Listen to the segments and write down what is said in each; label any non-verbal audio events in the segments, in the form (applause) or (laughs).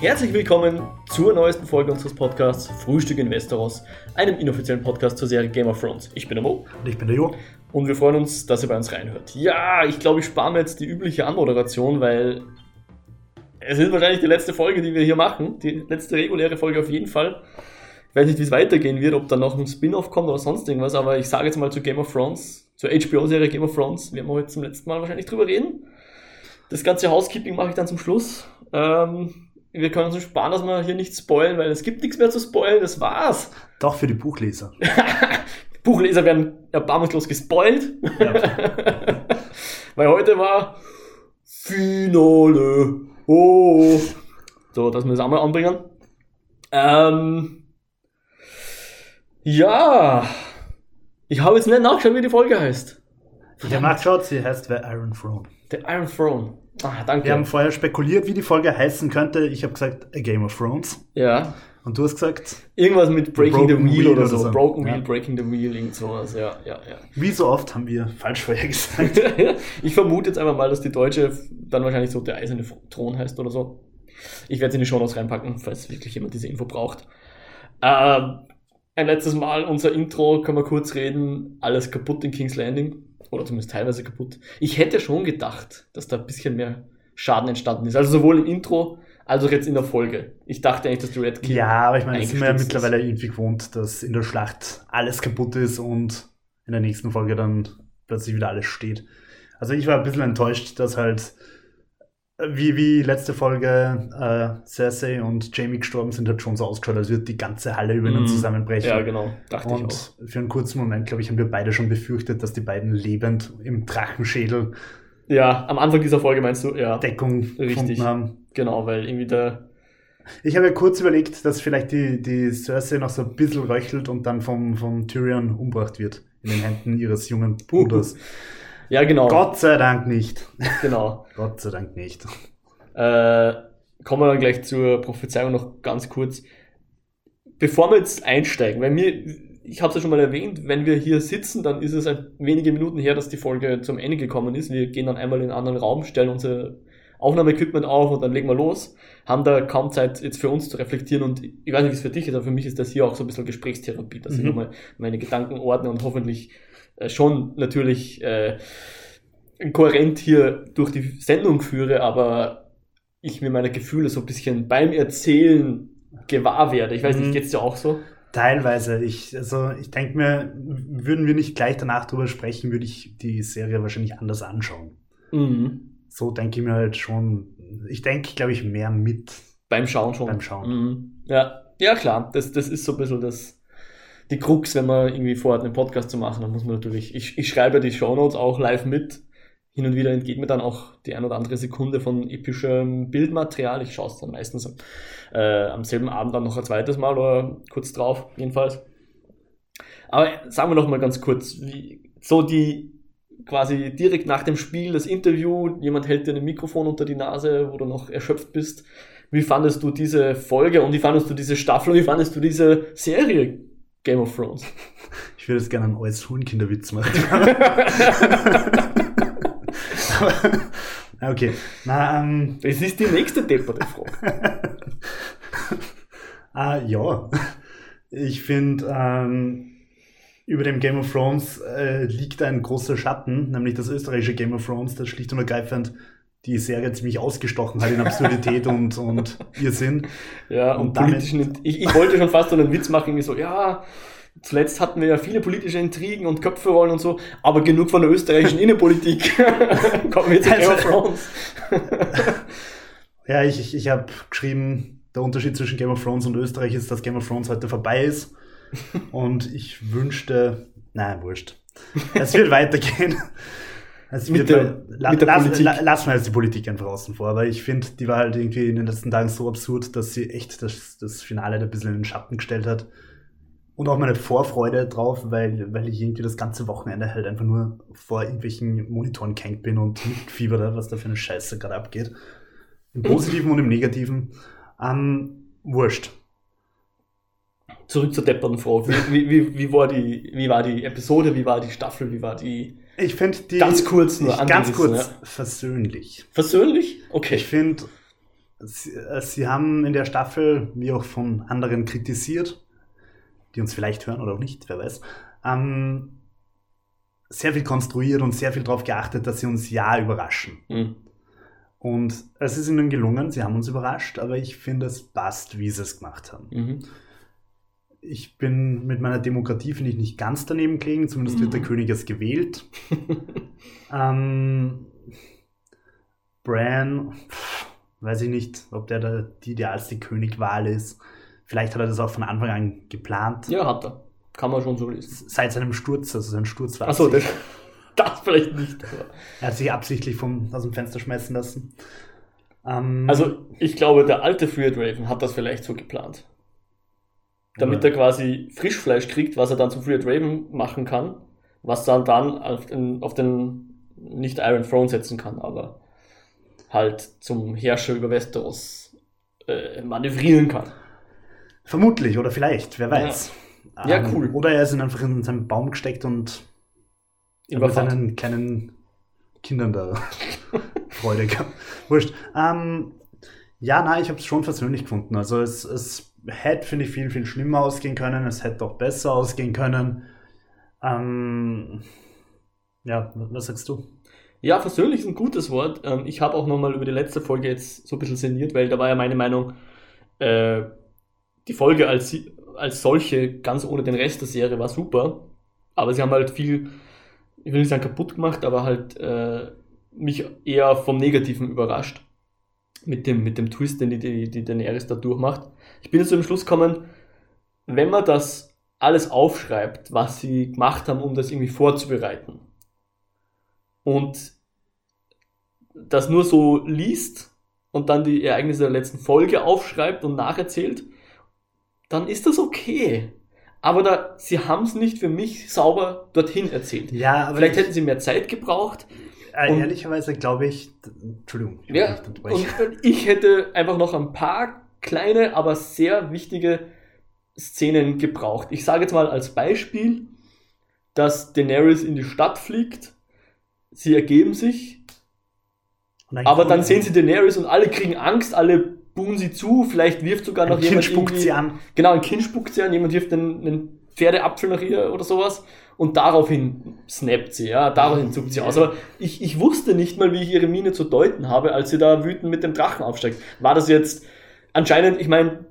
Herzlich willkommen zur neuesten Folge unseres Podcasts Frühstück in Westeros, einem inoffiziellen Podcast zur Serie Game of Thrones. Ich bin der Mo. Und ich bin der Jo. Und wir freuen uns, dass ihr bei uns reinhört. Ja, ich glaube, ich spare mir jetzt die übliche Anmoderation, weil es ist wahrscheinlich die letzte Folge, die wir hier machen. Die letzte reguläre Folge auf jeden Fall. Ich weiß nicht, wie es weitergehen wird, ob da noch ein Spin-off kommt oder sonst irgendwas, aber ich sage jetzt mal zu Game of Thrones, zur HBO-Serie Game of Thrones, werden wir heute zum letzten Mal wahrscheinlich drüber reden. Das ganze Housekeeping mache ich dann zum Schluss. Ähm, wir können uns sparen, dass wir hier nicht spoilen, weil es gibt nichts mehr zu spoilen, das war's. Doch für die Buchleser. (laughs) Buchleser werden erbarmungslos gespoilt. Ja. (laughs) weil heute war Finale. Oh. So, dass wir das einmal anbringen. Ähm, ja. Ich habe jetzt nicht nachgeschaut, wie die Folge heißt. Ich habe nachgeschaut, sie heißt The Iron Throne. The Iron Throne. Ah, danke. Wir haben vorher spekuliert, wie die Folge heißen könnte. Ich habe gesagt, A Game of Thrones. Ja. Und du hast gesagt? Irgendwas mit Breaking the Wheel, oder, so. so. Broken ja. Wheel, Breaking the Wheel, irgend sowas. Ja, ja, ja. Wie so oft haben wir falsch vorher gesagt. (laughs) ich vermute jetzt einfach mal, dass die deutsche dann wahrscheinlich so der eiserne Thron heißt oder so. Ich werde sie in die Show Notes reinpacken, falls wirklich jemand diese Info braucht. Ähm, ein letztes Mal unser Intro, können wir kurz reden. Alles kaputt in King's Landing. Oder zumindest teilweise kaputt. Ich hätte schon gedacht, dass da ein bisschen mehr Schaden entstanden ist. Also sowohl im Intro als auch jetzt in der Folge. Ich dachte eigentlich, dass die Red King. Ja, aber ich meine, sind wir ja mittlerweile ist. irgendwie gewohnt, dass in der Schlacht alles kaputt ist und in der nächsten Folge dann plötzlich wieder alles steht. Also ich war ein bisschen enttäuscht, dass halt wie, wie letzte Folge äh, Cersei und Jamie gestorben sind, hat schon so ausgeschaut, als würde die ganze Halle über ihnen mm. zusammenbrechen. Ja, genau. Dachte und ich auch. für einen kurzen Moment, glaube ich, haben wir beide schon befürchtet, dass die beiden lebend im Drachenschädel ja, am Anfang dieser Folge meinst du, ja. Deckung richtig haben. Genau, weil irgendwie der. Ich habe ja kurz überlegt, dass vielleicht die, die Cersei noch so ein bisschen röchelt und dann vom, vom Tyrion umgebracht wird. In den Händen ihres jungen Bruders. (laughs) Ja, genau. Gott sei Dank nicht. Genau. (laughs) Gott sei Dank nicht. Äh, kommen wir dann gleich zur Prophezeiung noch ganz kurz. Bevor wir jetzt einsteigen, weil mir, ich habe es ja schon mal erwähnt, wenn wir hier sitzen, dann ist es ein, wenige Minuten her, dass die Folge zum Ende gekommen ist. Wir gehen dann einmal in einen anderen Raum, stellen unser Aufnahmeequipment auf und dann legen wir los. Haben da kaum Zeit jetzt für uns zu reflektieren und ich weiß nicht, wie es für dich ist, aber für mich ist das hier auch so ein bisschen Gesprächstherapie, dass mhm. ich nochmal meine Gedanken ordne und hoffentlich äh, schon natürlich äh, kohärent hier durch die Sendung führe, aber ich mir meine Gefühle so ein bisschen beim Erzählen gewahr werde. Ich weiß nicht, mhm. geht's dir auch so? Teilweise. Ich, also ich denke mir, würden wir nicht gleich danach drüber sprechen, würde ich die Serie wahrscheinlich anders anschauen. Mhm. So denke ich mir halt schon. Ich denke, glaube ich, mehr mit. Beim Schauen schon. Beim Schauen. Mhm. Ja. ja, klar. Das, das ist so ein bisschen das, die Krux, wenn man irgendwie vorhat, einen Podcast zu machen, dann muss man natürlich, ich, ich schreibe die Shownotes auch live mit. Hin und wieder entgeht mir dann auch die ein oder andere Sekunde von epischem Bildmaterial. Ich schaue es dann meistens äh, am selben Abend dann noch ein zweites Mal oder kurz drauf, jedenfalls. Aber sagen wir noch mal ganz kurz, wie, so die quasi direkt nach dem Spiel das Interview, jemand hält dir ein Mikrofon unter die Nase, wo du noch erschöpft bist. Wie fandest du diese Folge und wie fandest du diese Staffel und wie fandest du diese Serie Game of Thrones. (laughs) Ich würde jetzt gerne einen als Huhnkinderwitz machen. (laughs) okay. Na, ähm, das ist die nächste depperte Frage. (laughs) ah, ja. Ich finde, ähm, über dem Game of Thrones äh, liegt ein großer Schatten, nämlich das österreichische Game of Thrones, das schlicht und ergreifend die Serie ziemlich ausgestochen hat in Absurdität (laughs) und, und Irrsinn. Ja, und, und politischen, ich, ich wollte schon fast so einen Witz machen, wie so, ja, zuletzt hatten wir ja viele politische Intrigen und Köpferollen und so, aber genug von der österreichischen (laughs) Innenpolitik. (laughs) Kommen wir zu also, Game of Thrones. ja, ich, ich, ich habe geschrieben, der Unterschied zwischen Game of Thrones und Österreich ist, dass Game of Thrones heute vorbei ist. (laughs) Und ich wünschte, nein, wurscht. Es wird weitergehen. Also mit, der, la, lass. La, lassen wir jetzt die Politik einfach außen vor, aber ich finde, die war halt irgendwie in den letzten Tagen so absurd, dass sie echt das, das Finale ein bisschen in den Schatten gestellt hat. Und auch meine Vorfreude drauf, weil, weil ich irgendwie das ganze Wochenende halt einfach nur vor irgendwelchen Monitoren gehängt bin und mitgefiebert was da für eine Scheiße gerade abgeht. Im Positiven und im Negativen. Ähm, wurscht. Zurück zur depperten Frage. Wie, wie, wie, war die, wie war die Episode, wie war die Staffel, wie war die ich finde die. Ganz kurz nur Ganz kurz ja. versöhnlich. Versöhnlich? Okay. Ich finde, sie, äh, sie haben in der Staffel, wie auch von anderen kritisiert, die uns vielleicht hören oder auch nicht, wer weiß, ähm, sehr viel konstruiert und sehr viel darauf geachtet, dass sie uns ja überraschen. Mhm. Und es ist ihnen gelungen, sie haben uns überrascht, aber ich finde, es passt, wie sie es gemacht haben. Mhm. Ich bin mit meiner Demokratie, finde ich, nicht ganz daneben gelegen, zumindest wird der Mhm. König jetzt gewählt. (laughs) ähm, Bran, weiß ich nicht, ob der da die idealste Königwahl ist. Vielleicht hat er das auch von Anfang an geplant. ja, hat er. Kann man schon so lesen. Seit seinem Sturz, also sein Sturz war Achso, das, (laughs) das vielleicht nicht. Er hat sich absichtlich vom, aus dem Fenster schmeißen lassen. Ähm, Also, ich glaube, der alte Freed Raven hat das vielleicht so geplant. Damit er quasi Frischfleisch kriegt, was er dann zum Freed Raven machen kann, was er dann auf den, auf den nicht Iron Throne setzen kann, aber halt zum Herrscher über Westeros äh, manövrieren kann. Vermutlich oder vielleicht, wer weiß. Ja, Ähm, cool. Oder er ist in einfach in seinen Baum gesteckt und mit seinen kleinen Kindern da (laughs) Freude gehabt. Wurscht. Ähm, ja, nein, ich habe es schon persönlich gefunden. Also es, es hätte, finde ich, viel, viel schlimmer ausgehen können. Es hätte auch besser ausgehen können. Ähm, ja, was sagst du? Ja, versöhnlich ist ein gutes Wort. Ähm, ich habe auch nochmal über die letzte Folge jetzt so ein bisschen sinniert, weil da war ja meine Meinung, äh, die Folge als, als solche, ganz ohne den Rest der Serie, war super. Aber sie haben halt viel, ich will nicht sagen kaputt gemacht, aber halt äh, mich eher vom Negativen überrascht. Mit dem, mit dem Twist, den die, die, die Daenerys da durchmacht. Ich bin jetzt zu dem Schluss gekommen, wenn man das alles aufschreibt, was sie gemacht haben, um das irgendwie vorzubereiten, und das nur so liest und dann die Ereignisse der letzten Folge aufschreibt und nacherzählt, dann ist das okay. Aber da, sie haben es nicht für mich sauber dorthin erzählt. Ja, Vielleicht ich, hätten sie mehr Zeit gebraucht. Äh, und- ehrlicherweise glaube ich, Entschuldigung, ich Ja, und, ich hätte einfach noch ein paar kleine, aber sehr wichtige Szenen gebraucht. Ich sage jetzt mal als Beispiel, dass Daenerys in die Stadt fliegt, sie ergeben sich, Und ein aber dann sehen sie Daenerys und alle kriegen Angst, alle buhen sie zu, vielleicht wirft sogar noch ein Kind jemand spuckt irgendwie- sie an. Genau, ein Kind spuckt sie an, jemand wirft einen, einen Pferdeapfel nach ihr oder sowas und daraufhin snappt sie, ja, daraufhin zuckt sie aus. Aber ich, ich wusste nicht mal, wie ich ihre Miene zu deuten habe, als sie da wütend mit dem Drachen aufsteigt. War das jetzt anscheinend, ich meine,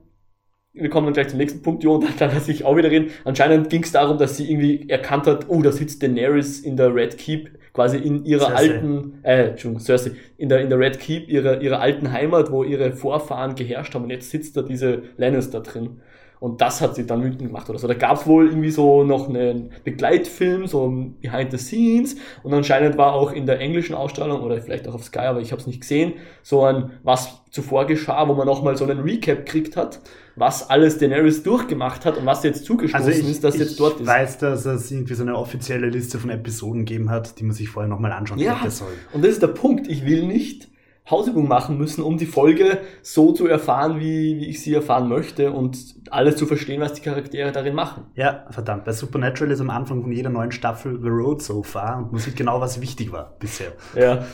wir kommen dann gleich zum nächsten Punkt, Jo, und dann, lasse ich auch wieder reden. Anscheinend ging es darum, dass sie irgendwie erkannt hat, oh, da sitzt Daenerys in der Red Keep, quasi in ihrer Cersei. alten, äh, Entschuldigung, Cersei, in der, in der Red Keep, ihrer, ihrer alten Heimat, wo ihre Vorfahren geherrscht haben und jetzt sitzt da diese Lannister drin. Und das hat sie dann wütend gemacht oder so. Da gab es wohl irgendwie so noch einen Begleitfilm, so ein Behind the Scenes. Und anscheinend war auch in der englischen Ausstrahlung oder vielleicht auch auf Sky, aber ich habe es nicht gesehen, so ein was zuvor geschah, wo man nochmal so einen Recap gekriegt hat, was alles Daenerys durchgemacht hat und was jetzt zugestoßen Also ich, ist, dass ich jetzt dort ist. weiß, dass es irgendwie so eine offizielle Liste von Episoden gegeben hat, die man sich vorher nochmal anschauen Ja. hätte sollen. Und das ist der Punkt. Ich will nicht Hausübung machen müssen, um die Folge so zu erfahren, wie, wie ich sie erfahren möchte und alles zu verstehen, was die Charaktere darin machen. Ja, verdammt. Bei Supernatural ist am Anfang von jeder neuen Staffel The Road So Far und man sieht genau, was wichtig war bisher. Ja.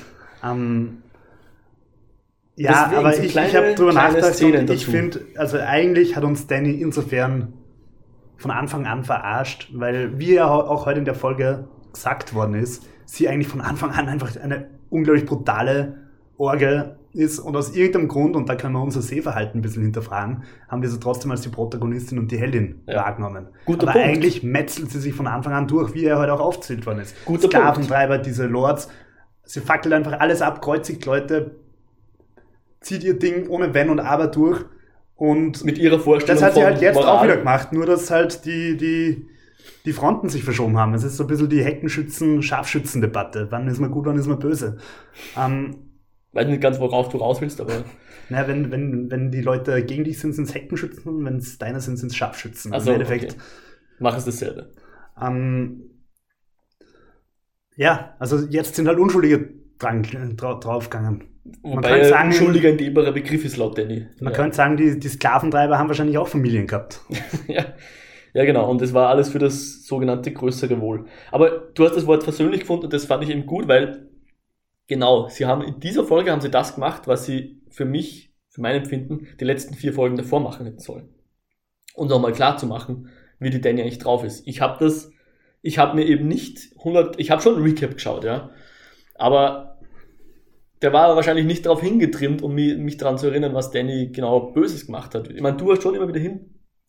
Ähm, ja, Deswegen aber ich, kleine- ich habe drüber nachgedacht und ich finde, also eigentlich hat uns Danny insofern von Anfang an verarscht, weil wie ja auch heute in der Folge gesagt worden ist, sie eigentlich von Anfang an einfach eine unglaublich brutale Orge ist und aus irgendeinem Grund, und da können wir unser Sehverhalten ein bisschen hinterfragen, haben wir sie trotzdem als die Protagonistin und die Heldin Ja. wahrgenommen. Guter Aber Punkt. eigentlich metzelt sie sich von Anfang an durch, wie er heute auch aufzählt worden ist. Guter Sklaventreiber, diese Lords, sie fackelt einfach alles ab, kreuzigt Leute, zieht ihr Ding ohne Wenn und Aber durch und Mit ihrer Vorstellung das hat sie halt jetzt Moral. auch wieder gemacht, nur dass halt die, die, die Fronten sich verschoben haben. Es ist so ein bisschen die Heckenschützen-Scharfschützen-Debatte. Wann ist man gut, wann ist man böse? Ähm, Weiß nicht ganz, worauf du raus willst, aber na, wenn, wenn, wenn die Leute gegen dich sind, sind es Heckenschützen, und wenn es deine sind, sind es Scharfschützen. also, Im Endeffekt. okay. mach es dasselbe. Ähm, ja, also jetzt sind halt Unschuldige dran, dra draufgegangen. Man Wobei ein sagen- Unschuldiger ein dehnbarer Begriff ist laut Danny. Man ja. könnte sagen, die, die Sklaventreiber haben wahrscheinlich auch Familien gehabt. (laughs) ja. ja, genau. Und das war alles für das sogenannte größere Wohl. Aber du hast das Wort versöhnlich gefunden und das fand ich eben gut, weil genau, sie haben in dieser Folge haben sie das gemacht, was sie für mich für mein Empfinden, die letzten vier Folgen davor machen hätten sollen. Und auch mal klar zu machen, wie die Danny eigentlich drauf ist. Ich habe das, ich habe mir eben nicht 100, ich habe schon Recap geschaut, ja. Aber der war wahrscheinlich nicht darauf hingetrimmt, um mich, mich daran zu erinnern, was Danny genau Böses gemacht hat. Ich meine, du hast schon immer wieder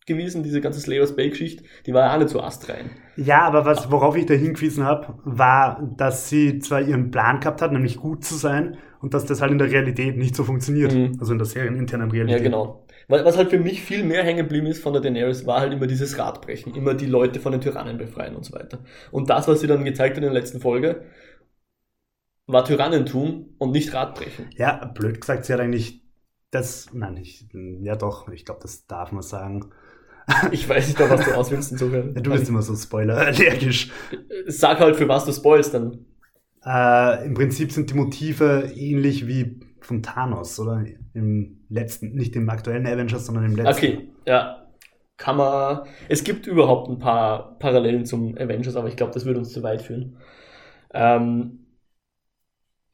hingewiesen, diese ganze Slayers Bay-Geschichte, die war ja alle zu astrein. Ja, aber was, worauf ich da hingewiesen habe, war, dass sie zwar ihren Plan gehabt hat, nämlich gut zu sein, und dass das halt in der Realität nicht so funktioniert. Mhm. Also in der serieninternen Realität. Ja, genau. Was was halt für mich viel mehr hängen geblieben ist von der Daenerys, war halt immer dieses Radbrechen, immer die Leute von den Tyrannen befreien und so weiter. Und das, was sie dann gezeigt hat in der letzten Folge, war Tyrannentum und nicht Radbrechen. Ja, blöd gesagt, sie hat eigentlich das, nein, ich, ja doch, ich glaube, das darf man sagen. (laughs) Ich weiß nicht, was du aus willst insofern. Ja, du bist immer so spoiler-allergisch. Sag halt, für was du spoilst, dann. Äh, Im Prinzip sind die Motive ähnlich wie von Thanos, oder? Im letzten, nicht im aktuellen Avengers, sondern im letzten. Okay, ja. Kann man. Es gibt überhaupt ein paar Parallelen zum Avengers, aber ich glaube, das würde uns zu weit führen. Ähm,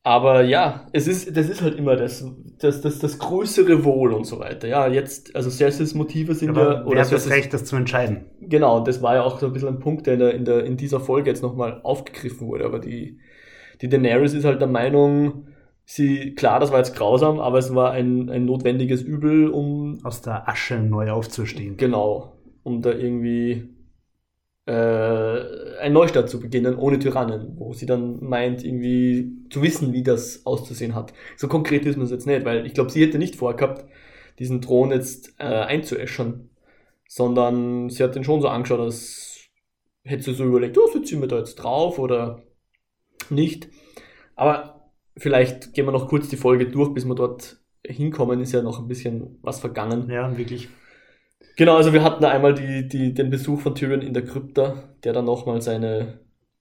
aber ja, es ist, das ist halt immer das, das, das, das größere Wohl und so weiter. Ja, jetzt, also Celsius Motive sind Aber ja, wer hat das Recht, das zu entscheiden? Genau, das war ja auch so ein bisschen ein Punkt, der in, der, in, der, in dieser Folge jetzt nochmal aufgegriffen wurde. Aber die, die Daenerys ist halt der Meinung, sie, klar, das war jetzt grausam, aber es war ein, ein notwendiges Übel, um, Aus der Asche neu aufzustehen. genau, um da irgendwie äh, ein Neustart zu beginnen, ohne Tyrannen, wo sie dann meint, irgendwie zu wissen, wie das auszusehen hat. So konkret ist man es jetzt nicht, weil ich glaube, sie hätte nicht vorgehabt, diesen Thron jetzt äh, einzuäschern, sondern sie hat den schon so angeschaut, als hätte sie so überlegt, oh, sitzen wir da jetzt drauf oder nicht. Aber vielleicht gehen wir noch kurz die Folge durch, bis wir dort hinkommen, ist ja noch ein bisschen was vergangen. Ja, wirklich. Genau, also wir hatten da einmal die, die, den Besuch von Tyrion in der Krypta, der dann nochmal seine,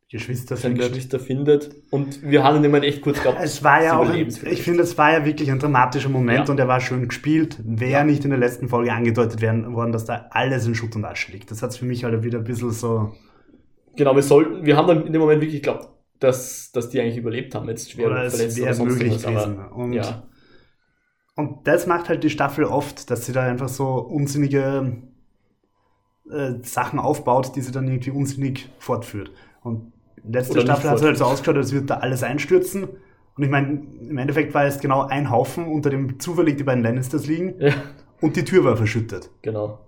Geschwister seine findet. Geschwister findet. Und wir haben ihn echt kurz gehabt. Es war ja auch, ein, ich finde, es war ja wirklich ein dramatischer Moment Ja. und er war schön gespielt. Wäre Ja. nicht in der letzten Folge angedeutet werden, worden, dass da alles in Schutt und Asche liegt. Das hat es für mich halt wieder ein bisschen so, Genau, wir sollten, wir haben dann in dem Moment wirklich geglaubt, dass, dass die eigentlich überlebt haben, jetzt schwer oder es verletzt wäre oder sonst möglich gewesen. aber Und, ja, und das macht halt die Staffel oft, dass sie da einfach so unsinnige äh, Sachen aufbaut, die sie dann irgendwie unsinnig fortführt. Und letzte Oder Staffel hat es halt so ausgeschaut, als würde da alles einstürzen. Und ich meine, im Endeffekt war es genau ein Haufen, unter dem zufällig die beiden Lannisters liegen ja, und die Tür war verschüttet. genau.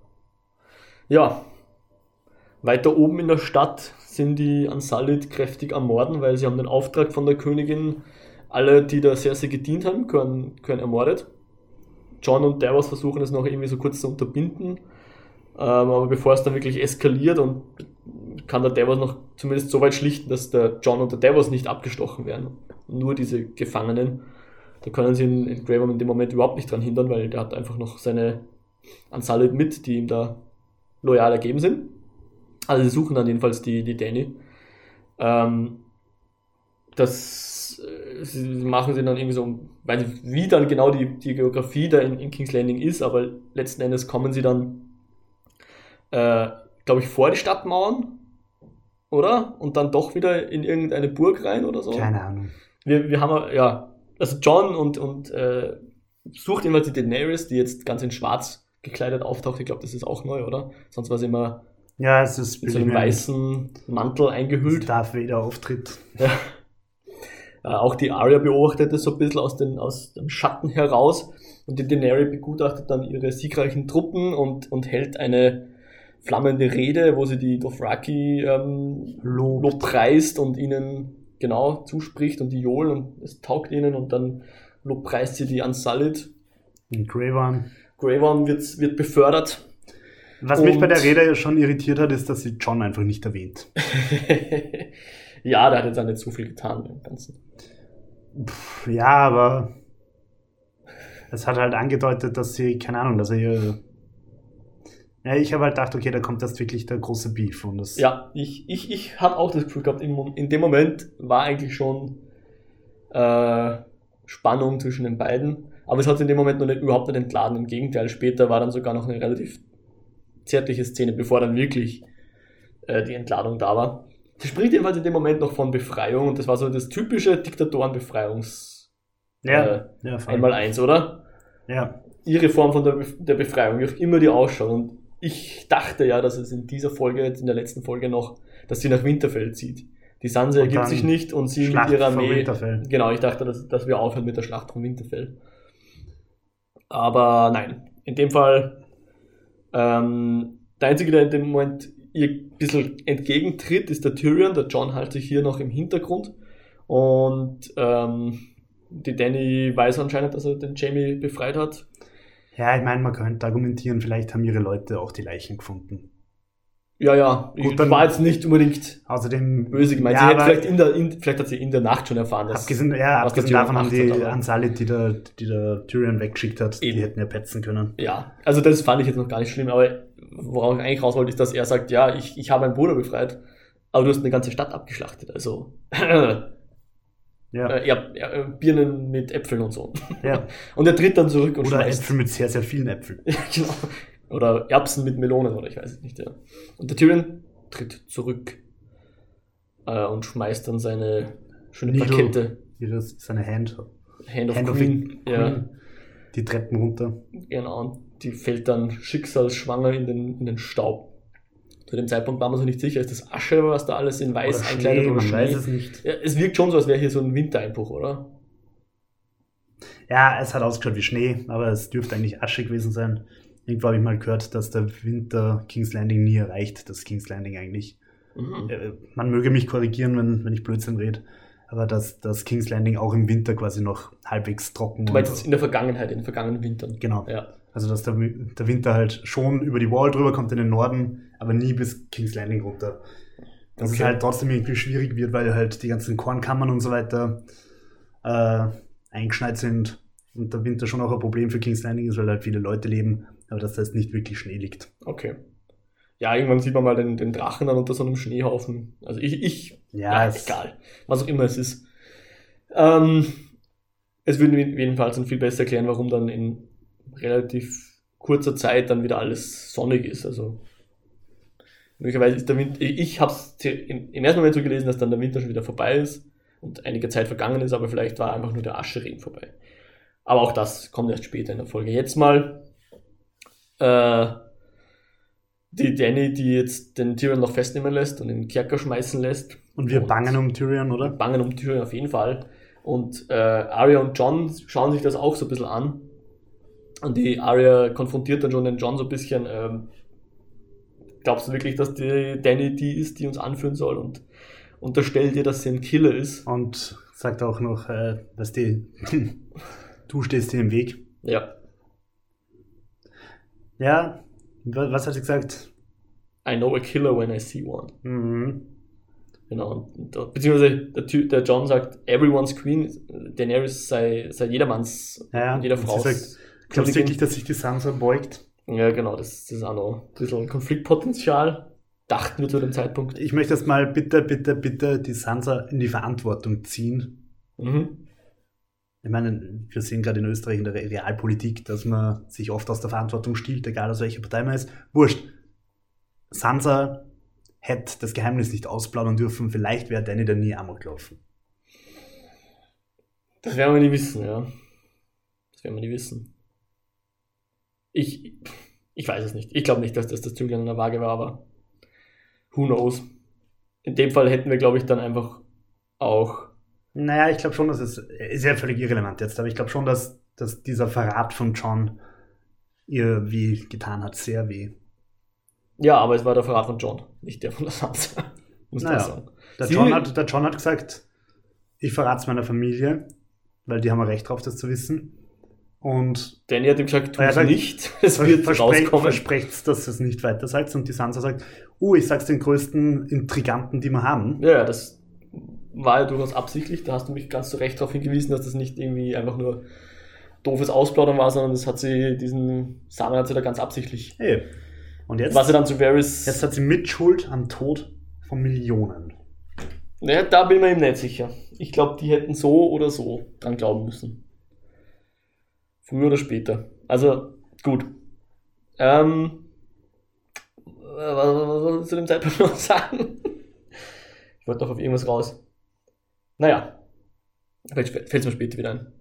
Ja, weiter oben in der Stadt sind die Ansalid kräftig am Morden, weil sie haben den Auftrag von der Königin, alle, die der Cersei gedient haben, können, können ermordet. John und Davos versuchen es noch irgendwie so kurz zu unterbinden. Ähm, aber bevor es dann wirklich eskaliert und kann der Davos noch zumindest so weit schlichten, dass der John und der Davos nicht abgestochen werden. Nur diese Gefangenen. Da können sie in, in Graham in dem Moment überhaupt nicht dran hindern, weil der hat einfach noch seine Unsullied mit, die ihm da loyal ergeben sind. Also sie suchen dann jedenfalls die, die Danny. Ähm, das äh, machen sie dann irgendwie so, nicht, wie dann genau die, die Geografie da in, in King's Landing ist, aber letzten Endes kommen sie dann, äh, glaube ich, vor die Stadtmauern, oder? Und dann doch wieder in irgendeine Burg rein oder so. Keine Ahnung. Wir, wir haben, ja, also John und, und äh, sucht immer die Daenerys, die jetzt ganz in schwarz gekleidet auftaucht. Ich glaube, das ist auch neu, oder? Sonst war sie immer Ja, es ist in so einem weißen Mantel eingehüllt. Darth Vader auftritt. Ja. Äh, auch die Arya beobachtet es so ein bisschen aus, den, aus dem Schatten heraus und die Daenerys begutachtet dann ihre siegreichen Truppen und, und hält eine flammende Rede, wo sie die Dothraki ähm, Lob. lobpreist und ihnen genau zuspricht und die Jol und es taugt ihnen und dann lobpreist sie die Unsullied. Und Grey One. Grey Worm wird, wird befördert. Was mich bei Und- der Rede schon irritiert hat, ist, dass sie John einfach nicht erwähnt. (laughs) ja, der hat jetzt auch nicht so viel getan im Ganzen. Pff, ja, aber es hat halt angedeutet, dass sie, keine Ahnung, dass er ihr. Ja, ich habe halt gedacht, okay, da kommt erst wirklich der große Beef. Und das, Ja, ich, ich, ich habe auch das Gefühl gehabt, in, dem Moment war eigentlich schon äh, Spannung zwischen den beiden. Aber es hat in dem Moment noch nicht, überhaupt nicht entladen. Im Gegenteil, später war dann sogar noch eine relativ zärtliche Szene, bevor dann wirklich äh, die Entladung da war. Sie spricht jedenfalls in dem Moment noch von Befreiung und das war so das typische Diktatorenbefreiungs ja, äh, ja, einmal eins, oder? ja. ihre Form von der, Bef- der Befreiung, wie auch immer die ausschaut. Und ich dachte ja, dass es in dieser Folge, jetzt in der letzten Folge noch, dass sie nach Winterfell zieht. Die Sansa Und ergibt sich nicht und sie Schlacht mit ihrer Armee. Winterfell. Genau, ich dachte, dass, dass wir aufhören mit der Schlacht von Winterfell. Aber nein, in dem Fall, ähm, der Einzige, der in dem Moment ihr ein bisschen entgegentritt, ist der Tyrion. Der John hält sich hier noch im Hintergrund. Und ähm, die Danny weiß anscheinend, dass er den Jamie befreit hat. Ja, ich meine, man könnte argumentieren, vielleicht haben ihre Leute auch die Leichen gefunden. Ja, ja, Gut, dann- war jetzt nicht unbedingt Außerdem. böse gemeint. Ja, vielleicht, in der, in, vielleicht hat sie in der Nacht schon erfahren, dass abgesehen, ja, abgesehen davon haben die Ansalit, die der, die der Tyrion weggeschickt hat, Eben. die hätten ja petzen können. Ja, also das fand ich jetzt noch gar nicht schlimm, aber worauf ich eigentlich raus wollte, ist, dass er sagt, ja, ich, ich habe meinen Bruder befreit, aber du hast eine ganze Stadt abgeschlachtet, also äh, Ja, ja, ja, Birnen mit Äpfeln und so. ja. (laughs) Und er tritt dann zurück und Oder schmeißt. Äpfel mit sehr, sehr vielen Äpfeln. (laughs) Ja, genau. Oder Erbsen mit Melonen oder ich weiß es nicht, ja. Und der Tyrion tritt zurück äh, und schmeißt dann seine schöne Needle. Plakette, das seine Hand. Hand of Hand of Queen, ja, Queen. Die Treppen runter. Genau, die fällt dann schicksalsschwanger in den, in den Staub. Zu dem Zeitpunkt war man sich nicht sicher, ist das Asche, was da alles in weiß oder einkleidet Schnee, oder Schnee? weiß es nicht. Ja, es wirkt schon so, als wäre hier so ein Wintereinbruch, oder? Ja, es hat ausgeschaut wie Schnee, aber es dürfte eigentlich Asche gewesen sein. Irgendwo habe ich mal gehört, dass der Winter King's Landing nie erreicht, das King's Landing eigentlich. Mhm. Äh, Man möge mich korrigieren, wenn, wenn ich Blödsinn rede, aber dass das King's Landing auch im Winter quasi noch halbwegs trocken Du meinst jetzt in der Vergangenheit, in den vergangenen Wintern. Genau. Ja. Also dass der, der Winter halt schon über die Wall drüber kommt in den Norden, aber nie bis King's Landing runter. Dass Okay. es halt trotzdem irgendwie schwierig wird, weil halt die ganzen Kornkammern und so weiter äh, eingeschneit sind und der Winter schon auch ein Problem für King's Landing ist, weil halt viele Leute leben, aber dass da jetzt nicht wirklich Schnee liegt. Okay. Ja, irgendwann sieht man mal den, den Drachen dann unter so einem Schneehaufen. Also ich, ich Ja, ja, es- egal. Was auch immer es ist. Ähm, es würde jedenfalls dann viel besser erklären, warum dann in relativ kurzer Zeit dann wieder alles sonnig ist. Also möglicherweise ist der Winter, ich habe es im, ersten Moment so gelesen, dass dann der Winter schon wieder vorbei ist und einige Zeit vergangen ist, aber vielleicht war einfach nur der Ascheregen vorbei. Aber auch das kommt erst später in der Folge. Jetzt mal äh, die Danny, die jetzt den Tyrion noch festnehmen lässt und in den Kerker schmeißen lässt. Und wir Und- bangen um Tyrion, oder? bangen um Tyrion auf jeden Fall. Und äh, Arya und John schauen sich das auch so ein bisschen an. Und die Arya konfrontiert dann schon den John so ein bisschen. Ähm, glaubst du wirklich, dass die Danny die ist, die uns anführen soll? Und unterstellt ihr, dass sie ein Killer ist? Und sagt auch noch, äh, dass die, (laughs) du stehst dir im Weg. Ja. Ja, wa- was hat sie gesagt? I know a killer when I see one. Mhm. Genau. Beziehungsweise der, der John sagt, everyone's queen, Daenerys sei, sei jedermanns, Ja, jeder Frau. sagt, Glaubst du wirklich, dass sich die Sansa beugt? Ja, genau, das, das ist auch noch ein bisschen Konfliktpotenzial. Dachten wir zu dem Zeitpunkt. Ich möchte jetzt mal bitte, bitte, bitte die Sansa in die Verantwortung ziehen. Mhm. Ich meine, wir sehen gerade in Österreich in der Re- Realpolitik, dass man sich oft aus der Verantwortung stiehlt, egal aus welcher Partei man ist. Wurscht. Sansa hätte das Geheimnis nicht ausplaudern dürfen. Vielleicht wäre Danny dann nie Amok gelaufen. Das werden wir nie wissen, ja. Das werden wir nie wissen. Ich, ich weiß es nicht. Ich glaube nicht, dass das das Zünglein an der Waage war, aber who knows. In dem Fall hätten wir, glaube ich, dann einfach auch. Naja, ich glaube schon, dass es ist ja völlig irrelevant jetzt, aber ich glaube schon, dass, dass dieser Verrat von John ihr weh getan hat, sehr weh. Ja, aber es war der Verrat von John, nicht der von der Sansa. (laughs) Muss Naja. sagen. Der Sie- John, hat, der John hat gesagt, ich verrate es meiner Familie, weil die haben ein Recht drauf, das zu wissen. Und Danny hat ihm gesagt, tu Er (laughs) es nicht. Es wird versprecht, rauskommen. versprecht, dass es nicht weiter sagt. Und die Sansa sagt, uh, ich sag's den größten Intriganten, die wir haben. Ja, ja, das war ja durchaus absichtlich. Da hast du mich ganz zu Recht darauf hingewiesen, dass das nicht irgendwie einfach nur doofes Ausplaudern war, sondern das hat sie, diesen Samen hat sie da ganz absichtlich. Hey. Und jetzt, Was sie dann zu Varys. jetzt hat sie Mitschuld am Tod von Millionen. Naja, da bin ich mir eben nicht sicher. Ich glaube, die hätten so oder so dran glauben müssen. Früher oder später. Also, gut. Ähm, was, was soll ich zu dem Zeitpunkt (laughs) noch sagen? Ich wollte noch auf irgendwas raus. Naja. Vielleicht fällt es mir später wieder ein.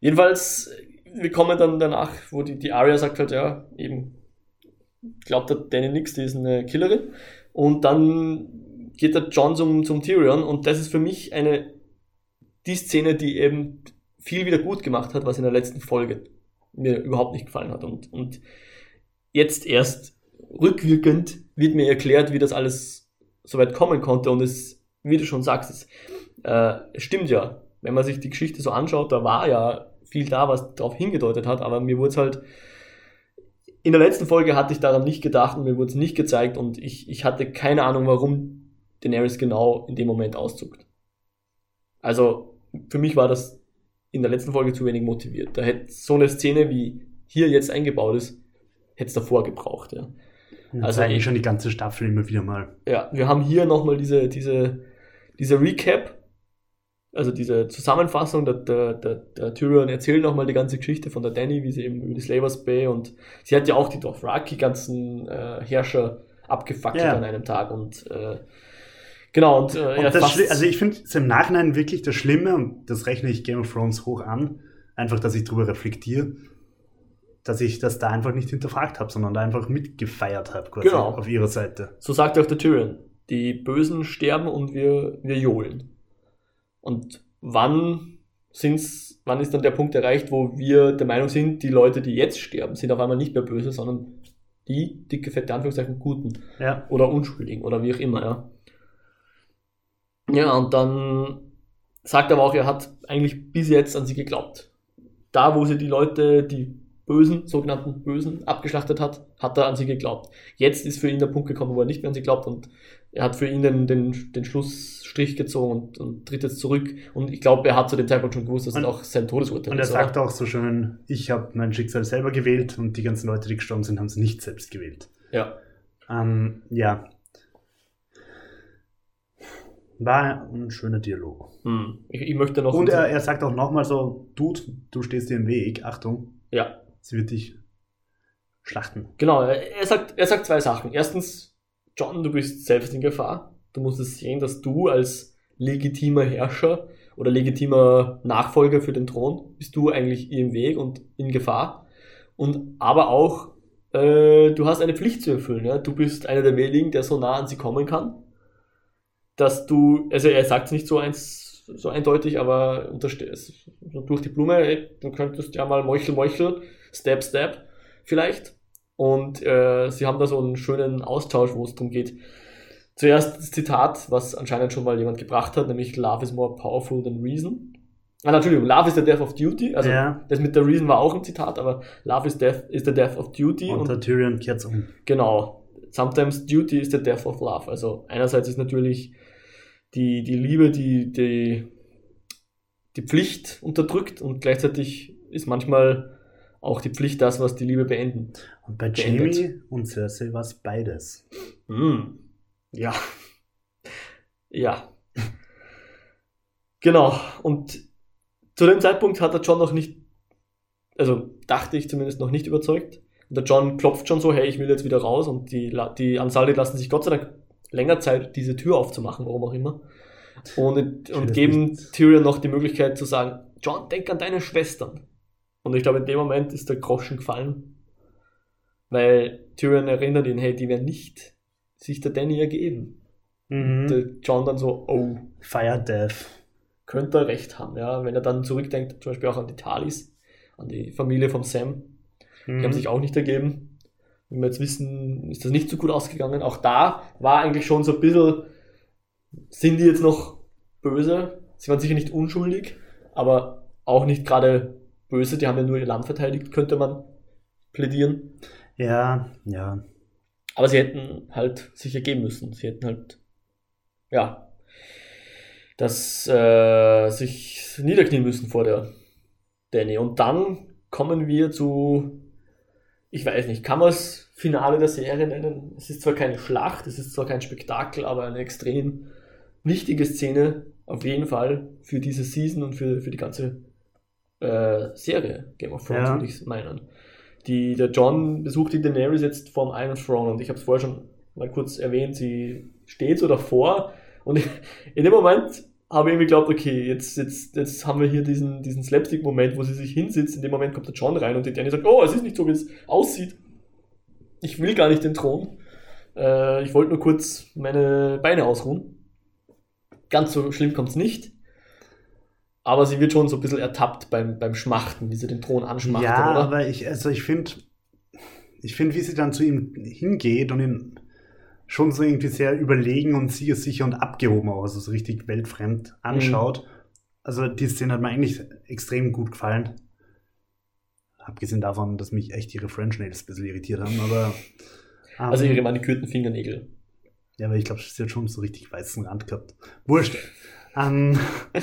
Jedenfalls wir kommen dann danach, wo die, die Arya sagt halt, ja, eben, glaubt der Danny nix, die ist eine Killerin. Und dann geht der John zum, zum Tyrion und das ist für mich eine, die Szene, die eben viel wieder gut gemacht hat, was in der letzten Folge mir überhaupt nicht gefallen hat. Und, und jetzt erst rückwirkend wird mir erklärt, wie das alles so weit kommen konnte. Und es, wie du schon sagst, es, äh, es stimmt ja. Wenn man sich die Geschichte so anschaut, da war ja viel da, was darauf hingedeutet hat, aber mir wurde es halt in der letzten Folge hatte ich daran nicht gedacht und mir wurde es nicht gezeigt und ich, ich hatte keine Ahnung, warum Daenerys genau in dem Moment auszuckt. Also für mich war das in der letzten Folge zu wenig motiviert. Da hätte so eine Szene wie hier jetzt eingebaut ist, hätte es davor gebraucht, ja. Das also eigentlich schon die ganze Staffel immer wieder mal. Ja, wir haben hier nochmal diese, diese, diese Recap, also diese Zusammenfassung, der, der, der, der Tyrion erzählt nochmal die ganze Geschichte von der Danny, wie sie eben über die Slavers Bay und sie hat ja auch die Dothraki ganzen äh, Herrscher abgefackelt ja. an einem Tag und äh, genau und, äh, und das also ich finde es im Nachhinein wirklich das Schlimme und das rechne ich Game of Thrones hoch an, einfach, dass ich darüber reflektiere, dass ich das da einfach nicht hinterfragt habe, sondern da einfach mitgefeiert habe, quasi genau. auf ihrer Seite. So sagt auch der Tyrion. Die Bösen sterben und wir, wir johlen. Und wann sind's, wann ist dann der Punkt erreicht, wo wir der Meinung sind, die Leute, die jetzt sterben, sind auf einmal nicht mehr böse, sondern die dicke, fette Anführungszeichen Guten. Ja. Oder Unschuldigen oder wie auch immer, ja. Ja, und dann sagt er aber auch, er hat eigentlich bis jetzt an sie geglaubt. Da, wo sie die Leute, die Bösen, sogenannten Bösen, abgeschlachtet hat, hat er an sie geglaubt. Jetzt ist für ihn der Punkt gekommen, wo er nicht mehr an sie glaubt und er hat für ihn den, den, den Schlussstrich gezogen und, und tritt jetzt zurück. Und ich glaube, er hat zu dem Zeitpunkt schon gewusst, dass und, es auch sein Todesurteil ist. Und er sagt oder? auch so schön, ich habe mein Schicksal selber gewählt und die ganzen Leute, die gestorben sind, haben es nicht selbst gewählt. Ja. Ähm, ja. War ein schöner Dialog. Hm. Ich, ich, möchte noch. Und er, er sagt auch nochmal so: Dude, du stehst dir im Weg, Achtung. Ja. Sie wird dich schlachten. Genau, er sagt, er sagt zwei Sachen. Erstens, John, du bist selbst in Gefahr. Du musst es sehen, dass du als legitimer Herrscher oder legitimer Nachfolger für den Thron bist du eigentlich im Weg und in Gefahr. Und aber auch, äh, du hast eine Pflicht zu erfüllen. Ja? Du bist einer der wenigen, der so nah an sie kommen kann, dass du, also er sagt es nicht so eins, so eindeutig, aber durch die Blume, du könntest ja mal Meuchel, Meuchel, Step, Step vielleicht. Und äh, sie haben da so einen schönen Austausch, wo es darum geht. Zuerst das Zitat, was anscheinend schon mal jemand gebracht hat, nämlich Love is more powerful than reason. Ah, Entschuldigung, Love is the death of duty. Also ja. das mit der Reason war auch ein Zitat, aber Love is death is the death of duty. Und, und der Tyrion kehrt um. Genau. Sometimes duty is the death of love. Also einerseits ist natürlich die, die Liebe, die, die, die Pflicht unterdrückt und gleichzeitig ist manchmal auch die Pflicht das, was die Liebe beenden. Und bei beendet. Jamie und Cersei war es beides. Mm. Ja. Ja. genau. Und zu dem Zeitpunkt hat er John noch nicht, also dachte ich zumindest noch nicht überzeugt. Und der John klopft schon so, hey, ich will jetzt wieder raus. Und die, die Ansaldi lassen sich Gott sei Dank länger Zeit, diese Tür aufzumachen, warum auch immer. Und, und geben Tyrion noch die Möglichkeit zu sagen, John, denk an deine Schwestern. Und ich glaube, in dem Moment ist der Groschen gefallen. Weil Tyrion erinnert ihn, hey, die werden nicht sich der Danny ergeben. Mhm. Der John dann so, oh. Fire Death. Könnte er recht haben, ja. Wenn er dann zurückdenkt, zum Beispiel auch an die Talis, an die Familie von Sam. Mhm. Die haben mhm. sich auch nicht ergeben. Wie wir jetzt wissen, ist das nicht so gut ausgegangen. Auch da war eigentlich schon so ein bisschen, sind die jetzt noch böse? Sie waren sicher nicht unschuldig, aber auch nicht gerade böse, die haben ja nur ihr Land verteidigt, könnte man plädieren. Ja, ja. Aber sie hätten halt sich ergeben müssen. Sie hätten halt, ja, das äh, sich niederknien müssen vor der Danny. Und dann kommen wir zu, ich weiß nicht, kann man es Finale der Serie nennen? Es ist zwar keine Schlacht, es ist zwar kein Spektakel, aber eine extrem wichtige Szene auf jeden Fall für diese Season und für, für die ganze äh, Serie Game of Thrones, ja. würde ich meinen. Die, der John besucht die Daenerys jetzt vom Iron Throne und ich habe es vorher schon mal kurz erwähnt, sie steht so davor und (laughs) in dem Moment habe irgendwie geglaubt, okay, jetzt, jetzt, jetzt haben wir hier diesen, diesen Slapstick-Moment, wo sie sich hinsitzt. In dem Moment kommt der John rein und die Danny sagt, oh, es ist nicht so, wie es aussieht. Ich will gar nicht den Thron. Äh, ich wollte nur kurz meine Beine ausruhen. Ganz so schlimm kommt es nicht. Aber sie wird schon so ein bisschen ertappt beim, beim Schmachten, wie sie den Thron anschmachtet, ja, oder? aber ich, also ich finde, ich finde, wie sie dann zu ihm hingeht und ihn schon so irgendwie sehr überlegen und sicher und abgehoben auch, also so richtig weltfremd anschaut. Also die Szene hat mir eigentlich extrem gut gefallen. Abgesehen davon, dass mich echt ihre French Nails ein bisschen irritiert haben, aber. Also ähm, ihre manikürten Fingernägel. Ja, aber ich glaube, sie hat schon so richtig weißen Rand gehabt. Wurscht. ähm, (laughs)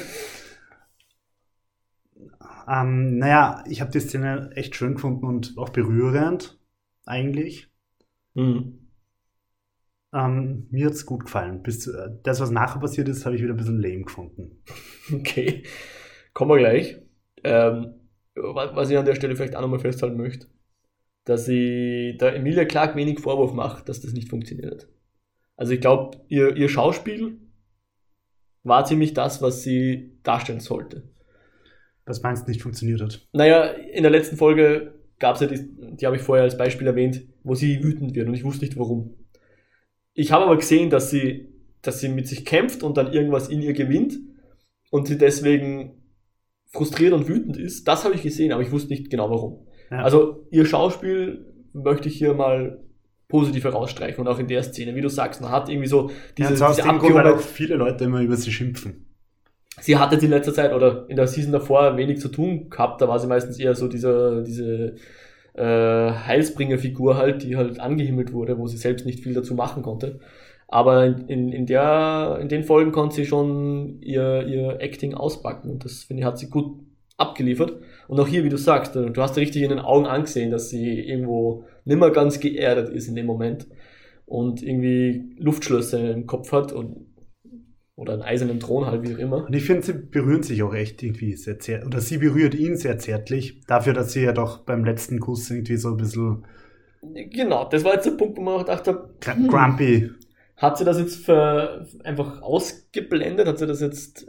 ähm, naja, ich habe die Szene echt schön gefunden und auch berührend, eigentlich. Mhm. Ähm, mir hat's gut gefallen. Bis äh, das, was nachher passiert ist, habe ich wieder ein bisschen lame gefunden. (laughs) Okay, kommen wir gleich. Ähm, wa- was ich an der Stelle vielleicht auch nochmal festhalten möchte, dass sie der Emilia Clark wenig Vorwurf macht, dass das nicht funktioniert hat. Also ich glaube, ihr, ihr Schauspiel war ziemlich das, was sie darstellen sollte. Was meinst du nicht funktioniert hat? Naja, in der letzten Folge gab es ja die, die habe ich vorher als Beispiel erwähnt, wo sie wütend wird und ich wusste nicht warum. Ich habe aber gesehen, dass sie, dass sie mit sich kämpft und dann irgendwas in ihr gewinnt und sie deswegen frustriert und wütend ist. Das habe ich gesehen, aber ich wusste nicht genau warum. Ja. Also ihr Schauspiel möchte ich hier mal positiv herausstreichen und auch in der Szene, wie du sagst, man hat irgendwie so diese, ja, diese Abgehobenheit. viele Leute immer über sie schimpfen. Sie hatte in letzter Zeit oder in der Season davor wenig zu tun gehabt, da war sie meistens eher so dieser, diese äh, Heilsbringer-Figur halt, die halt angehimmelt wurde, wo sie selbst nicht viel dazu machen konnte. Aber in, in, der, in den Folgen konnte sie schon ihr, ihr Acting auspacken und das finde ich, hat sie gut abgeliefert. Und auch hier, wie du sagst, du hast richtig in den Augen angesehen, dass sie irgendwo nimmer ganz geerdet ist in dem Moment und irgendwie Luftschlösser im Kopf hat und oder einen eisernen Thron halt, wie auch immer. Und ich finde, sie berühren sich auch echt irgendwie sehr zärtlich. Oder sie berührt ihn sehr zärtlich. Dafür, dass sie ja doch beim letzten Kuss irgendwie so ein bisschen Genau, das war jetzt der Punkt, wo man auch gr- hm, grumpy. hat sie das jetzt für, einfach ausgeblendet? Hat sie das jetzt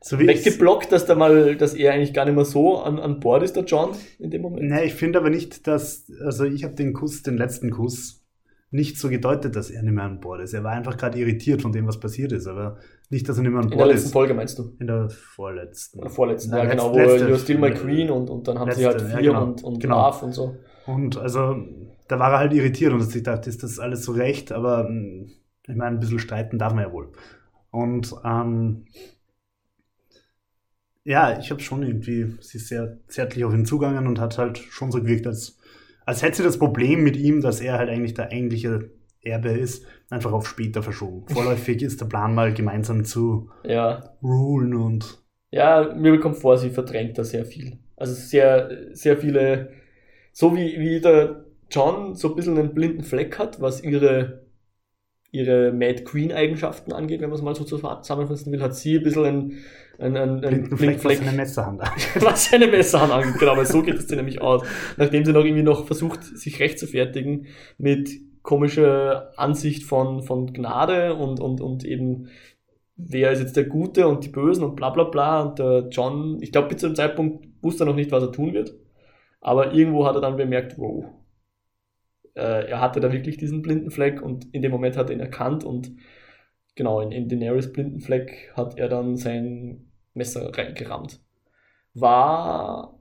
So weggeblockt, dass da mal, dass er eigentlich gar nicht mehr so an, an Bord ist, der John, in dem Moment? ne, ich finde aber nicht, dass, also ich habe den Kuss, den letzten Kuss, nicht so gedeutet, dass er nicht mehr an Bord ist. Er war einfach gerade irritiert von dem, was passiert ist, aber nicht, dass er nicht mehr an In der Bord letzten ist. Folge meinst du? In der vorletzten. Oder vorletzten, Na, ja genau, wo letzte- You're Still My Queen und, und dann haben sie letzte, halt ja, vier genau. und, und Genau. Love und so. Und also, da war er halt irritiert und hat sich gedacht, ist das alles so recht, aber mh, ich meine, ein bisschen streiten darf man ja wohl. Und ähm, ja, ich habe schon irgendwie, sie ist sehr zärtlich auf ihn zugegangen und hat halt schon so gewirkt, als, als hätte sie das Problem mit ihm, dass er halt eigentlich der eigentliche Erbe ist, einfach auf später verschoben. (laughs) Vorläufig ist der Plan mal gemeinsam zu Ja, rulen und Ja, mir kommt vor, sie verdrängt da sehr viel. Also sehr, sehr viele, so wie, wie der John so ein bisschen einen blinden Fleck hat, was ihre, ihre Mad Queen Eigenschaften angeht, wenn man es mal so zusammenfassen will, hat sie ein bisschen einen, einen, einen, einen blinden Fleck, (laughs) was seine Messerhand an. was seine Messerhand angeht. Genau, weil so geht es dir nämlich aus. Nachdem sie noch irgendwie noch versucht, sich recht zu fertigen mit komischer Ansicht von, von Gnade und, und, und eben, wer ist jetzt der Gute und die Bösen und bla bla bla. Und der John, ich glaube, bis zu dem Zeitpunkt wusste er noch nicht, was er tun wird. Aber irgendwo hat er dann bemerkt, wow, äh, er hatte da wirklich diesen blinden Fleck und in dem Moment hat er ihn erkannt und genau, in, in Daenerys blinden Fleck hat er dann sein Messer reingerammt. War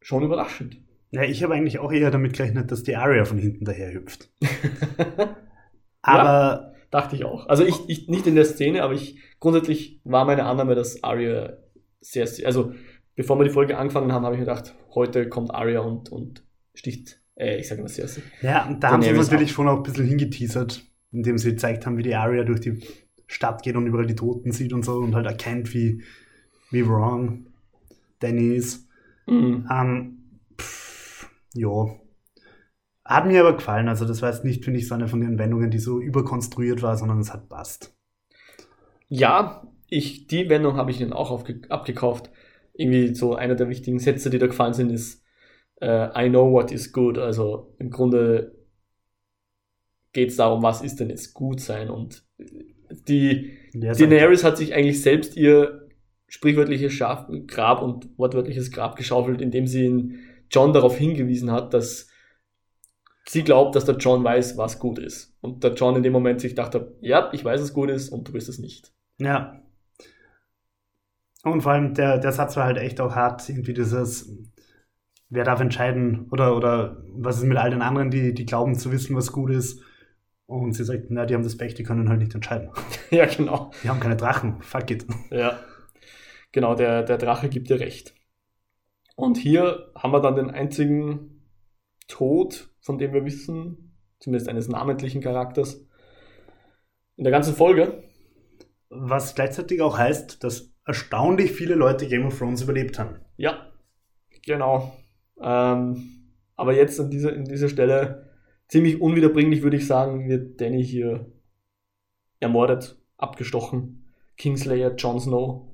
schon überraschend. Ja, ich habe eigentlich auch eher damit gerechnet, dass die Arya von hinten daher hüpft. (laughs) Aber Dachte ich auch. Also ich, ich nicht in der Szene, aber ich grundsätzlich war meine Annahme, dass Arya sehr, sehr also bevor wir die Folge angefangen haben, habe ich mir gedacht, heute kommt Arya und, und sticht, äh, ich sage mal Cersei. Ja, und da haben sie natürlich schon auch ein bisschen hingeteasert, indem sie gezeigt haben, wie die Arya durch die Stadt geht und überall die Toten sieht und so und halt erkennt, wie, wie wrong Danny ist. Mhm. Ähm, pff, ja. Hat mir aber gefallen. Also, das war jetzt nicht, finde ich, so eine von den Wendungen, die so überkonstruiert war, sondern es hat passt. Ja, ich, die Wendung habe ich ihnen auch aufge, abgekauft. Irgendwie so einer der wichtigen Sätze, die da gefallen sind, ist äh, I know what is good. Also im Grunde geht es darum, was ist denn jetzt gut sein. Und die, halt- Daenerys hat sich eigentlich selbst ihr sprichwörtliches Schaf Grab und wortwörtliches Grab geschaufelt, indem sie ihn John darauf hingewiesen hat, dass sie glaubt, dass der John weiß, was gut ist. Und der John in dem Moment sich dachte, ja, ich weiß, was gut ist und du bist es nicht. Ja. Und vor allem der, der Satz war halt echt auch hart, irgendwie dieses, wer darf entscheiden oder, oder was ist mit all den anderen, die, die glauben zu wissen, was gut ist. Und sie sagt, na, die haben das Pech, die können halt nicht entscheiden. (laughs) ja, genau. Die haben keine Drachen, fuck it. Ja. Genau, der, der Drache gibt dir recht. Und hier haben wir dann den einzigen Tod, von dem wir wissen, zumindest eines namentlichen Charakters, in der ganzen Folge. Was gleichzeitig auch heißt, dass erstaunlich viele Leute Game of Thrones überlebt haben. Ja, genau. Ähm, aber jetzt an dieser, an dieser Stelle ziemlich unwiederbringlich, würde ich sagen, wird Danny hier ermordet, abgestochen. Kingslayer, Jon Snow.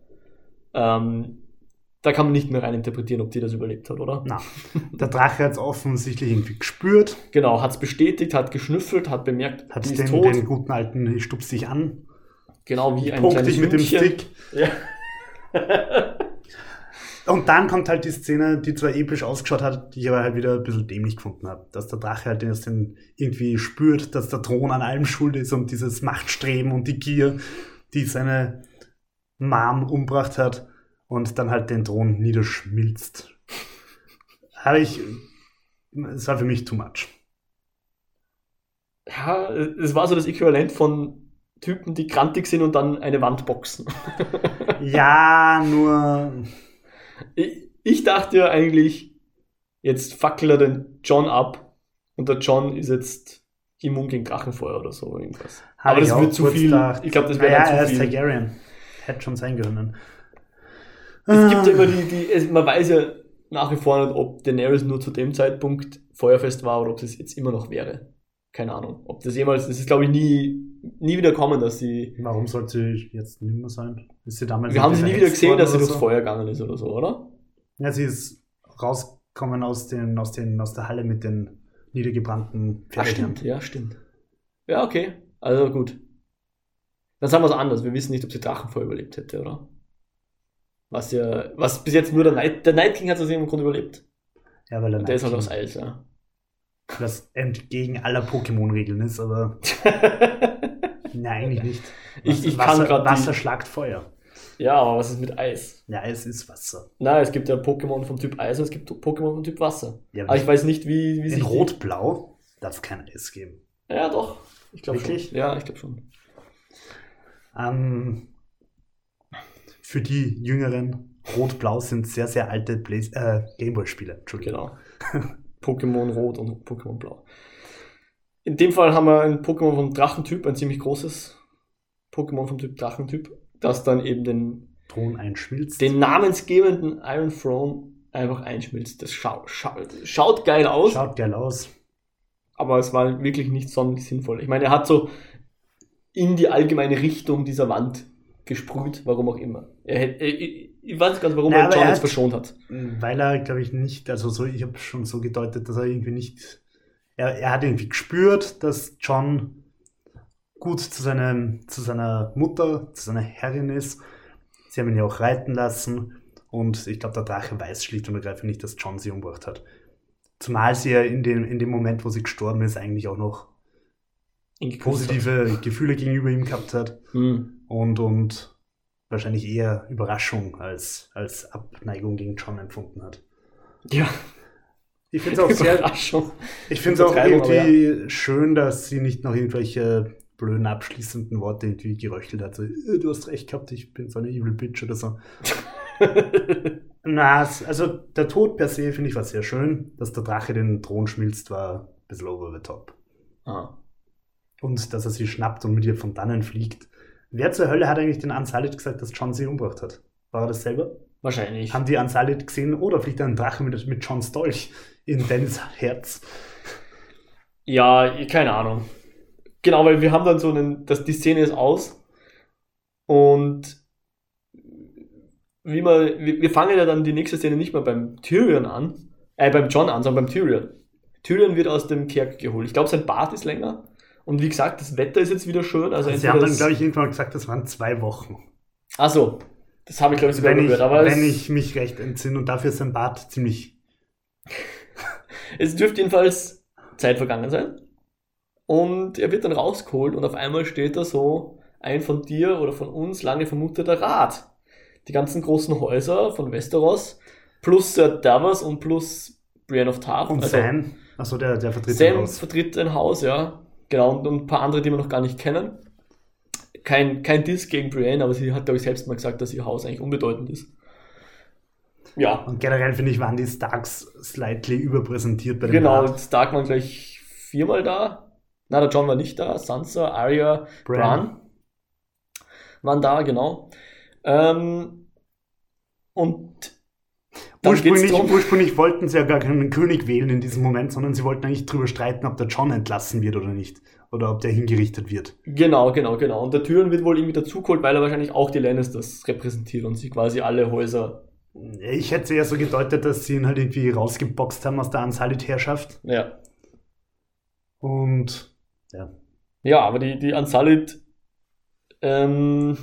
Ähm, da kann man nicht mehr rein interpretieren, ob die das überlebt hat, oder? Na, der Drache hat es offensichtlich irgendwie gespürt, Genau, hat es bestätigt, hat geschnüffelt, hat bemerkt, hat die den, ist tot. den guten alten, ich stupst dich an, genau wie ein punkt kleines dich mit dem. Stick. Ja. (laughs) Und dann kommt halt die Szene, die zwar episch ausgeschaut hat, die ich aber halt wieder ein bisschen dämlich gefunden habe. Dass der Drache halt erst den irgendwie spürt, dass der Thron an allem schuld ist und dieses Machtstreben und die Gier, die seine Mom umgebracht hat und dann halt den Thron niederschmilzt. Habe ich, es war für mich too much. ja, es war so das Äquivalent von Typen, die grantig sind und dann eine Wand boxen. (laughs) Ja, nur, Ich, ich dachte ja eigentlich, jetzt fackelt er den John ab und der John ist jetzt immun gegen Drachenfeuer oder so irgendwas. habe Aber das wird zu viel. gedacht. Ich glaube, das wäre naja, dann er zu ist viel. Targaryen. Hätte schon sein können. Es gibt ja immer die, die es, man weiß ja nach wie vor nicht, ob Daenerys nur zu dem Zeitpunkt feuerfest war oder ob es jetzt immer noch wäre. Keine Ahnung. Ob das jemals, das ist glaube ich nie, nie wieder kommen, dass sie, Warum sollte sie jetzt nicht mehr sein? Ist sie damals wir haben sie nie wieder gesehen, dass sie durchs so? Feuer gegangen ist oder so, oder? Ja, sie ist rausgekommen aus, den, aus, den, aus der Halle mit den niedergebrannten Ah, Pferdetieren. stimmt, ja, stimmt. Ja, okay. Also gut. Dann sagen wir es anders. Wir wissen nicht, ob sie Drachenfeuer überlebt hätte, oder? Was ja, was bis jetzt nur der Night, der Night King hat das im Grunde überlebt. Ja, weil er Der ist halt aus Eis, ja. was entgegen aller Pokémon-Regeln ist, aber (laughs) nein, eigentlich nicht. Ich- ich kann Wasser, die- Wasser schlagt Feuer. ja, aber was ist mit Eis? Ja, es ist Wasser. Na, es gibt ja Pokémon vom Typ Eis und es gibt Pokémon vom Typ Wasser. Ja, Aber ich weiß nicht, wie, wie in Rot-Blau darf es kein Eis geben. Ja, doch. Ich glaube schon. Wirklich? Ja, ich glaube schon. Ähm, für die Jüngeren, Rot-Blau sind sehr, sehr alte äh, Gameboy-Spiele. Entschuldigung. Genau. (laughs) Pokémon Rot und Pokémon Blau. In dem Fall haben wir ein Pokémon vom Drachentyp, ein ziemlich großes Pokémon vom Typ Drachentyp, das dann eben den, Thron einschmilzt. den namensgebenden Iron Throne einfach einschmilzt. Das schau, schau, schaut geil aus, Schaut geil aus. aber es war wirklich nicht sonderlich sinnvoll. Ich meine, er hat so in die allgemeine Richtung dieser Wand gesprüht, warum auch immer. Er hätte, ich, ich weiß nicht ganz, warum Na, er John jetzt verschont hat. Weil er, glaube ich, nicht, also so, ich habe schon so gedeutet, dass er irgendwie nicht, er, er hat irgendwie gespürt, dass John gut zu, seinem, zu seiner Mutter, zu seiner Herrin ist. Sie haben ihn ja auch reiten lassen und ich glaube, der Drache weiß schlicht und ergreifend nicht, dass John sie umgebracht hat. Zumal sie ja in dem, in dem Moment, wo sie gestorben ist, eigentlich auch noch Geküsst hat. positive Gefühle gegenüber ihm gehabt hat Hm. und, und wahrscheinlich eher Überraschung als, als Abneigung gegen John empfunden hat. Ja, Ich finde es auch sehr, ich finde es auch irgendwie schön, dass sie nicht noch irgendwelche blöden abschließenden Worte irgendwie geröchelt hat. So, "Äh, du hast recht gehabt, ich bin so eine Evil Bitch oder so. (laughs) Na, also der Tod per se finde ich war sehr schön. Dass der Drache den Thron schmilzt, war ein bisschen over the top. ah. Und dass er sie schnappt und mit ihr von dannen fliegt. Wer zur Hölle hat eigentlich den Ansalit gesagt, dass John sie umgebracht hat? War er das selber? Wahrscheinlich. Haben die Ansalit gesehen oder fliegt ein Drache mit, mit Johns Dolch in Dennis Herz? Ja, keine Ahnung. Genau, weil wir haben dann so einen, dass die Szene ist aus und wie man, wir wir fangen ja dann die nächste Szene nicht mehr beim Tyrion an, äh, beim John an, sondern beim Tyrion. Tyrion wird aus dem Kerk geholt. Ich glaube, sein Bart ist länger Und wie gesagt, das Wetter ist jetzt wieder schön. Also Sie haben dann, glaube ich, irgendwann gesagt, das waren zwei Wochen. Also, das habe ich, glaube ich, sogar Wenn, ich, gehört. Aber wenn ich mich recht entsinne und dafür ist sein Bart ziemlich. (laughs) es dürfte jedenfalls Zeit vergangen sein. Und er wird dann rausgeholt und auf einmal steht da so ein von dir oder von uns lange vermuteter Rat. Die ganzen großen Häuser von Westeros plus Sir Davos und plus Brienne of Tarth. Und also Sam, achso, der, der vertritt Sam den Haus. vertritt ein Haus, ja. Genau, und, und ein paar andere, die wir noch gar nicht kennen. Kein, kein Diss gegen Brienne, aber sie hat, glaube ich, selbst mal gesagt, dass ihr Haus eigentlich unbedeutend ist. Ja, Und generell finde ich, waren die Starks slightly überpräsentiert bei dem genau. Rat. Stark waren gleich viermal da. Na, der John war nicht da. Sansa, Arya, Bran. Bran waren da, genau. Ähm, und Ursprünglich, ursprünglich wollten sie ja gar keinen König wählen in diesem Moment, sondern sie wollten eigentlich drüber streiten, ob der John entlassen wird oder nicht. Oder ob der hingerichtet wird. Genau, genau, genau. Und der Tyrion wird wohl irgendwie dazugeholt, weil er wahrscheinlich auch die Lannisters repräsentiert und sie quasi alle Häuser. Ich hätte es eher so gedeutet, dass sie ihn halt irgendwie rausgeboxt haben aus der Unsullied-Herrschaft. Ja. Und ja, Ja, aber die, die Unsullied ähm,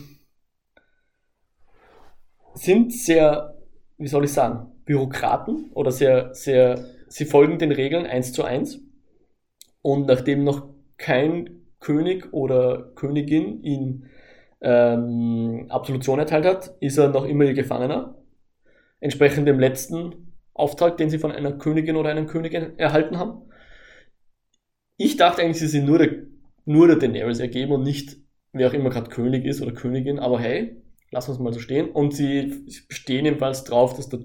sind sehr, wie soll ich sagen, Bürokraten oder sehr, sehr, sie folgen den Regeln eins zu eins. Und nachdem noch kein König oder Königin ihn ähm, Absolution erteilt hat, ist er noch immer ihr Gefangener. Entsprechend dem letzten Auftrag, den sie von einer Königin oder einem Königin erhalten haben. Ich dachte eigentlich, sie sind nur der, nur der Daenerys ergeben und nicht, wer auch immer gerade König ist oder Königin, aber hey, lassen wir es mal so stehen. Und sie bestehen jedenfalls drauf, dass der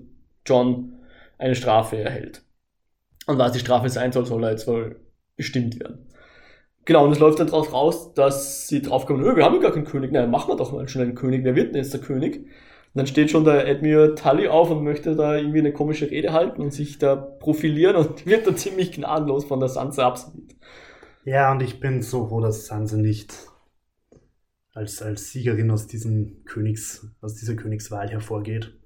John eine Strafe erhält. Und was die Strafe sein soll, soll er jetzt wohl bestimmt werden. Genau, und es läuft dann drauf raus, dass sie draufkommen, "Nö, wir haben gar keinen König, nein, machen wir doch mal schnell einen König, wer wird denn jetzt der König? Und dann steht schon der Admiral Tully auf und möchte da irgendwie eine komische Rede halten und sich da profilieren und wird dann ziemlich gnadenlos von der Sansa absolut. Ja, und ich bin so froh, dass Sansa nicht als, als Siegerin aus diesem Königs, aus dieser Königswahl hervorgeht.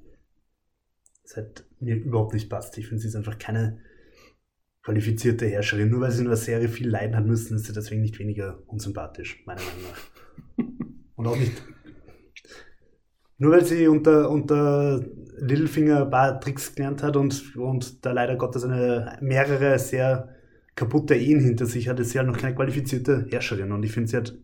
Das hat mir überhaupt nicht passt. Ich finde, sie ist einfach keine qualifizierte Herrscherin. Nur weil sie in der Serie viel leiden hat müssen, ist sie deswegen nicht weniger unsympathisch, meiner Meinung nach. (laughs) Und auch nicht. Nur weil sie unter, unter Littlefinger ein paar Tricks gelernt hat und, und da leider Gottes eine, mehrere sehr kaputte Ehen hinter sich hat, ist sie halt noch keine qualifizierte Herrscherin. Und ich finde, sie hat.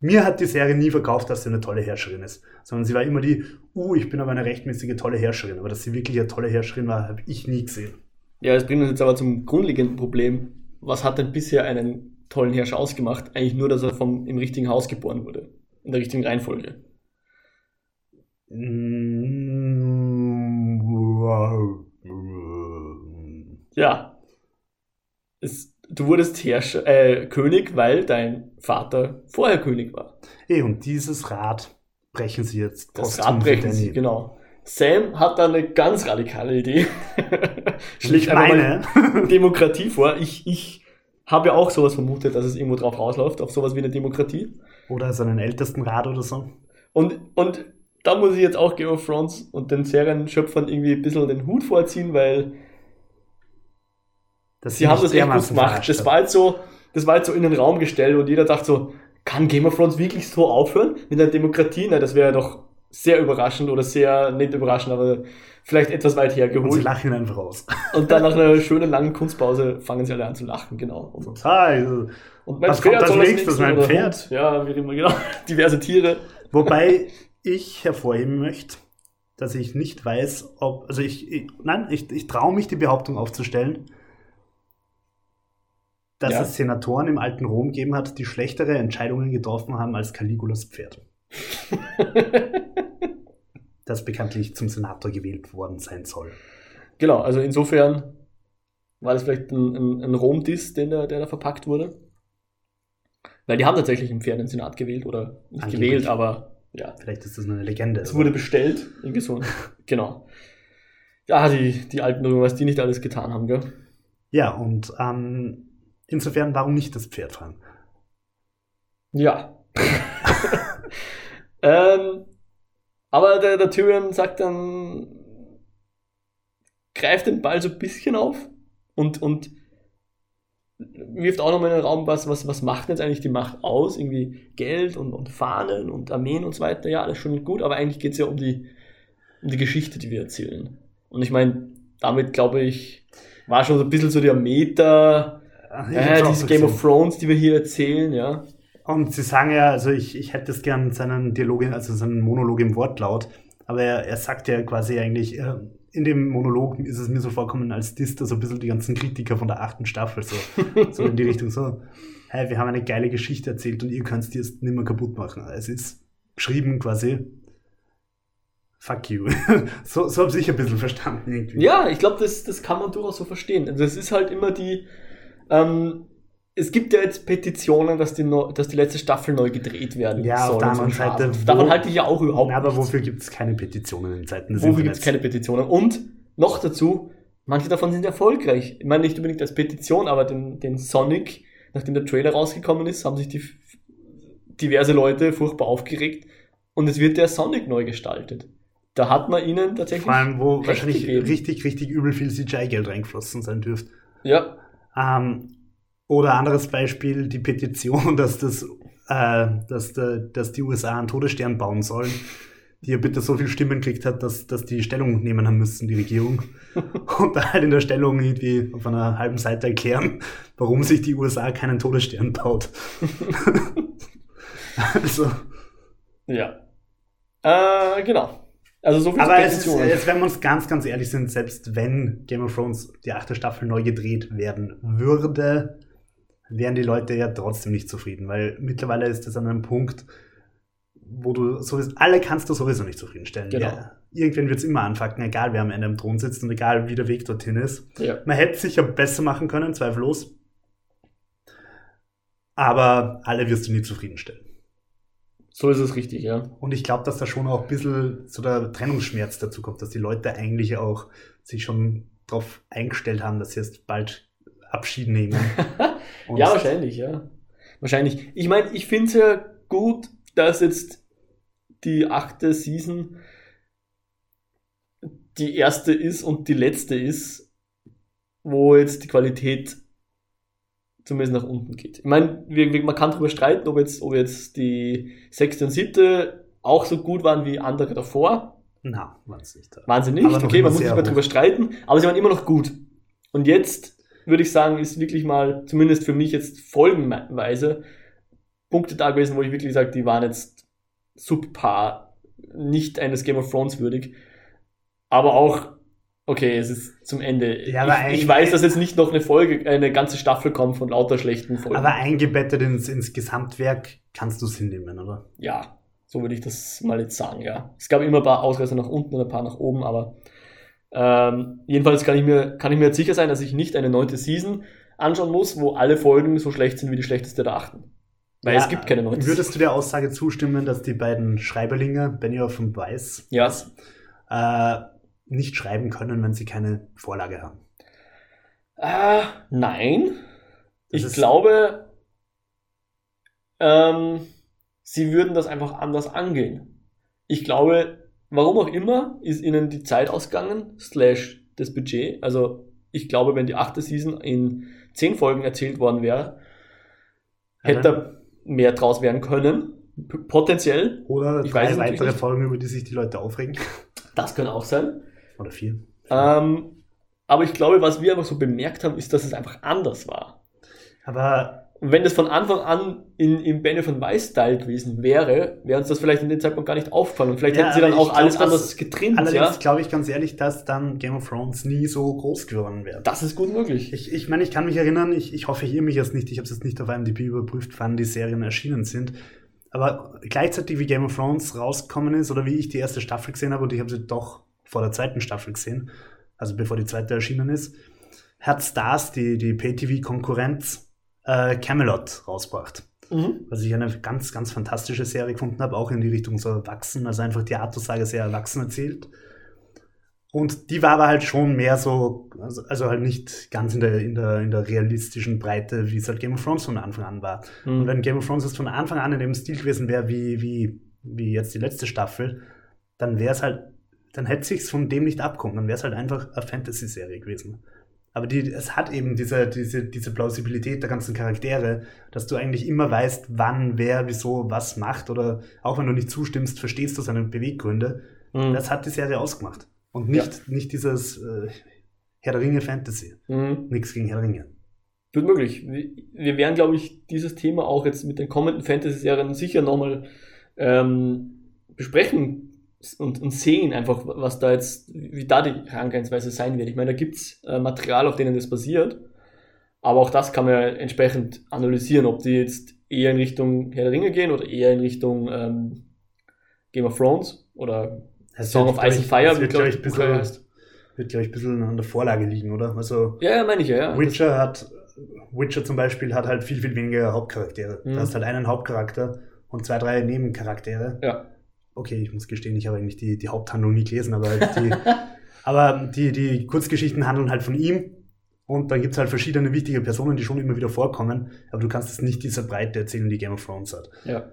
Mir hat die Serie nie verkauft, dass sie eine tolle Herrscherin ist. Sondern sie war immer die, uh, ich bin aber eine rechtmäßige tolle Herrscherin. Aber dass sie wirklich eine tolle Herrscherin war, habe ich nie gesehen. Ja, das bringt uns jetzt aber zum grundlegenden Problem. Was hat denn bisher einen tollen Herrscher ausgemacht? Eigentlich nur, dass er vom, im richtigen Haus geboren wurde. In der richtigen Reihenfolge. Ja. Es, du wurdest Herrscher, äh, König, weil dein Vater vorher König war. Eh, und dieses Rad brechen sie jetzt. Das Rad brechen sie, genau. Sam hat da eine ganz radikale Idee. (laughs) Ich einfach meine, mal (laughs) Demokratie vor. Ich, ich habe ja auch sowas vermutet, dass es irgendwo drauf rausläuft, auf sowas wie eine Demokratie. oder seinen ältesten Rad oder so. Und, und da muss ich jetzt auch Game of Thrones und den Serienschöpfern irgendwie ein bisschen den Hut vorziehen, weil Dass sie haben das echt gut gemacht. Das war jetzt so, das war jetzt so in den Raum gestellt und jeder dachte so, kann Game of Thrones wirklich so aufhören mit einer Demokratie? Na, das wäre doch sehr überraschend oder sehr, nicht überraschend, aber vielleicht etwas weit Und sie hergeholt. lachen ihn einfach aus. (laughs) Und dann nach einer schönen langen Kunstpause fangen sie alle an zu lachen, genau. Und, Hi. und mein Was kommt als das nächstes, nächste mein Pferd? Hund. Ja, wie immer, genau. (laughs) Diverse Tiere. Wobei ich hervorheben möchte, dass ich nicht weiß, ob, also ich, ich nein, ich, ich traue mich die Behauptung aufzustellen, dass Ja. es Senatoren im alten Rom gegeben hat, die schlechtere Entscheidungen getroffen haben als Caligulas Pferd, (laughs) das bekanntlich zum Senator gewählt worden sein soll. Genau, also insofern war das vielleicht ein, ein, ein Rom-Diss, den da, der da verpackt wurde. Weil die haben tatsächlich im Pferd den Senat gewählt oder nicht Angeblich. gewählt, aber ja, Vielleicht ist das eine Legende. es wurde bestellt. Irgendwie so. (laughs) genau. Ja, die, die alten Römer, was die nicht alles getan haben, gell? ja, und ähm, insofern, warum nicht das Pferd fahren? Ja. (laughs) ähm, aber der, der Tyrion sagt dann, greift den Ball so ein bisschen auf und, und wirft auch nochmal in den Raum, was, was, was macht jetzt eigentlich die Macht aus? Irgendwie Geld und, und Fahnen und Armeen und so weiter. Ja, alles schon gut, aber eigentlich geht es ja um die, um die Geschichte, die wir erzählen. Und ich meine, damit glaube ich, war schon so ein bisschen so der Meta, Dieses so Game of. Thrones, die wir hier erzählen, ja. Und sie sagen ja, also ich, ich hätte es gern seinen Dialog, also seinen Monolog im Wortlaut, aber er, er sagt ja quasi eigentlich, äh, in dem Monolog ist es mir so vorkommen, als disst er so ein bisschen die ganzen Kritiker von der achten Staffel, so, (laughs) so in die Richtung so, hey, wir haben eine geile Geschichte erzählt und ihr könnt die jetzt nicht mehr kaputt machen. Es ist geschrieben quasi, fuck you. (laughs) so so habe ich ein bisschen verstanden irgendwie. Ja, ich glaube, das, das kann man durchaus so verstehen. Also es ist halt immer die, ähm, es gibt ja jetzt Petitionen, dass die, neu, dass die letzte Staffel neu gedreht werden Ja, auf soll. der anderen ein Seite, wo- Davon halte ich ja auch überhaupt Na, aber nichts. wofür gibt es keine Petitionen in Zeiten des Wofür gibt es keine Petitionen? Und noch dazu, manche davon sind erfolgreich. Ich meine nicht unbedingt als Petition, aber den, den Sonic, nachdem der Trailer rausgekommen ist, haben sich die diverse Leute furchtbar aufgeregt und es wird der Sonic neu gestaltet. Da hat man ihnen tatsächlich. Vor allem, wo wahrscheinlich gegeben. richtig, richtig übel viel CGI-Geld reingeflossen sein dürfte. Ja, Ähm, oder anderes Beispiel, die Petition, (laughs) dass, das, äh, dass, der, dass die USA einen Todesstern bauen sollen, die ja bitte so viele Stimmen gekriegt hat, dass, dass die Stellung nehmen haben müssen, die Regierung. (laughs) Und da halt in der Stellung irgendwie auf einer halben Seite erklären, warum sich die USA keinen Todesstern baut. (laughs) also, ja. Äh, genau. Also so viel aber es ist, jetzt, wenn wir uns ganz, ganz ehrlich sind, selbst wenn Game of Thrones die achte Staffel neu gedreht werden würde, wären die Leute ja trotzdem nicht zufrieden, weil mittlerweile ist das an einem Punkt, wo du sowieso, alle kannst du sowieso nicht zufriedenstellen. Genau. Ja, irgendwann wird es immer anfangen, egal wer am Ende am Thron sitzt und egal wie der Weg dorthin ist. ja. Man hätte es sicher besser machen können, zweifellos. Aber alle wirst du nie zufriedenstellen. So ist es richtig, ja. Und ich glaube, dass da schon auch ein bisschen so der Trennungsschmerz dazu kommt, dass die Leute eigentlich auch sich schon darauf eingestellt haben, dass sie jetzt bald Abschied nehmen. (laughs) Ja, wahrscheinlich, ja. Wahrscheinlich. Ich meine, ich finde es ja gut, dass jetzt die achte Season die erste ist und die letzte ist, wo jetzt die Qualität zumindest nach unten geht. Ich meine, man kann darüber streiten, ob jetzt, ob jetzt die sechste und siebte auch so gut waren wie andere davor. Na, nicht. Waren sie nicht. Aber Okay, man muss nicht mehr drüber streiten, aber sie waren immer noch gut. Und jetzt würde ich sagen, ist wirklich mal, zumindest für mich jetzt folgenweise, Punkte da gewesen, wo ich wirklich sage, die waren jetzt subpar, nicht eines Game of Thrones würdig. Aber auch, okay, es ist zum Ende. Ja, aber ich, ich weiß, dass jetzt nicht noch eine Folge, eine ganze Staffel kommt von lauter schlechten Folgen. Aber eingebettet ins, ins Gesamtwerk kannst du es hinnehmen, oder? ja, so würde ich das mal jetzt sagen, ja. Es gab immer ein paar Ausreißer nach unten und ein paar nach oben, aber ähm, jedenfalls kann ich, mir, kann ich mir jetzt sicher sein, dass ich nicht eine neunte Season anschauen muss, wo alle Folgen so schlecht sind wie die schlechteste der achten. Weil Ja, es gibt keine neunte Würdest du der Aussage zustimmen, dass die beiden Schreiberlinge, Benioff und Weiss, Ja, äh, nicht schreiben können, wenn sie keine Vorlage haben? äh, nein. Das Ich glaube, ähm, sie würden das einfach anders angehen. Ich glaube, warum auch immer, ist ihnen die Zeit ausgegangen, slash das Budget. Also ich glaube, wenn die achte Season in zehn Folgen erzählt worden wäre, hätte da mehr draus werden können. P potenziell. Oder Ich drei weitere nicht. Folgen, über die sich die Leute aufregen? Das kann auch sein. Oder vier? Ähm, aber ich glaube, was wir einfach so bemerkt haben, ist, dass es einfach anders war. Aber Und wenn das von Anfang an in, im Benny von Weiß-Style gewesen wäre, wäre uns das vielleicht in dem Zeitpunkt gar nicht aufgefallen. Und vielleicht Ja, hätten sie dann auch alles glaub, anders getrimmt. allerdings Ja? glaube ich ganz ehrlich, dass dann Game of Thrones nie so groß geworden wäre. Das ist gut möglich. Ich, ich meine, ich kann mich erinnern, ich, ich hoffe, ich irre mich jetzt nicht, ich habe es jetzt nicht auf IMDb überprüft, wann die Serien erschienen sind. Aber gleichzeitig wie Game of Thrones rausgekommen ist oder wie ich die erste Staffel gesehen habe und ich habe sie doch vor der zweiten Staffel gesehen, also bevor die zweite erschienen ist, hat Stars, die, die Pay-TV-Konkurrenz, äh, Camelot rausgebracht. Mhm. Was ich eine ganz, ganz fantastische Serie gefunden habe, auch in die Richtung so erwachsen, also einfach die Artussage sehr erwachsen erzählt. Und die war aber halt schon mehr so, also, also halt nicht ganz in der, in, der, in der realistischen Breite, wie es halt Game of Thrones von Anfang an war. Und Mhm. wenn Game of Thrones jetzt von Anfang an in dem Stil gewesen wäre, wie, wie, wie jetzt die letzte Staffel, dann wäre es halt, dann hätte sich's von dem nicht abkommen. Dann wäre es halt einfach eine Fantasy-Serie gewesen. Aber die, es hat eben diese, diese, diese Plausibilität der ganzen Charaktere, dass du eigentlich immer weißt, wann, wer, wieso, was macht. Oder auch wenn du nicht zustimmst, verstehst du seine Beweggründe. Mhm. Das hat die Serie ausgemacht. Und nicht, nicht dieses äh, Herr der Ringe Fantasy. Mhm. Nichts gegen Herr der Ringe. Gut möglich. Wir- Wir werden, glaube ich, dieses Thema auch jetzt mit den kommenden Fantasy-Serien sicher nochmal ähm, besprechen und, und sehen, einfach, was da jetzt, wie da die Herangehensweise sein wird. Ich meine, da gibt's äh, Material, auf denen das basiert, aber auch das kann man ja entsprechend analysieren, ob die jetzt eher in Richtung Herr der Ringe gehen oder eher in Richtung ähm, Game of Thrones oder Es Song of Ice and glaub Fire, es wie wird, glaube ich, ein heißt. wird, glaube ich, ein bisschen an der Vorlage liegen, oder? Also, Ja, ja, meine ich ja. ja. Witcher hat, Witcher zum Beispiel hat halt viel, viel weniger Hauptcharaktere. Mhm. Du hast halt einen Hauptcharakter und zwei, drei Nebencharaktere. ja. Okay, ich muss gestehen, ich habe eigentlich die, die Haupthandlung nie gelesen, aber halt die, (laughs) aber die, die Kurzgeschichten handeln halt von ihm. Und dann gibt es halt verschiedene wichtige Personen, die schon immer wieder vorkommen, aber du kannst es nicht dieser Breite erzählen, die Game of Thrones hat. Ja.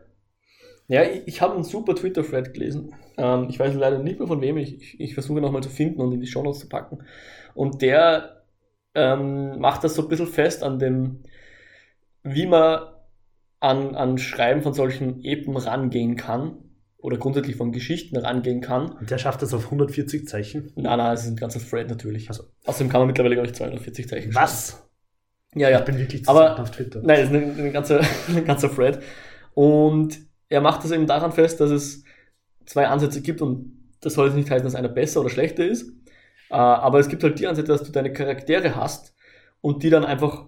Ja, ich, ich habe einen super Twitter-Thread gelesen. Ähm, ich weiß leider nicht mehr von wem. Ich, ich, ich versuche nochmal zu finden und in die Shownotes zu packen. Und der ähm, macht das so ein bisschen fest an dem, wie man an, an Schreiben von solchen Epen rangehen kann. Oder grundsätzlich von Geschichten rangehen kann. Und der schafft das auf 140 Zeichen. Na, na, es ist ein ganzer Thread natürlich. Also, Außerdem kann man mittlerweile, glaube ich, 240 Zeichen schreiben. was? Ja, ja. Ich bin wirklich Aber- auf Twitter. Nein, das ist ein, ein, ganzer, (laughs) ein ganzer Thread. Und er macht das eben daran fest, dass es zwei Ansätze gibt und das soll jetzt nicht heißen, dass einer besser oder schlechter ist. Äh, aber es gibt halt die Ansätze, dass du deine Charaktere hast und die dann einfach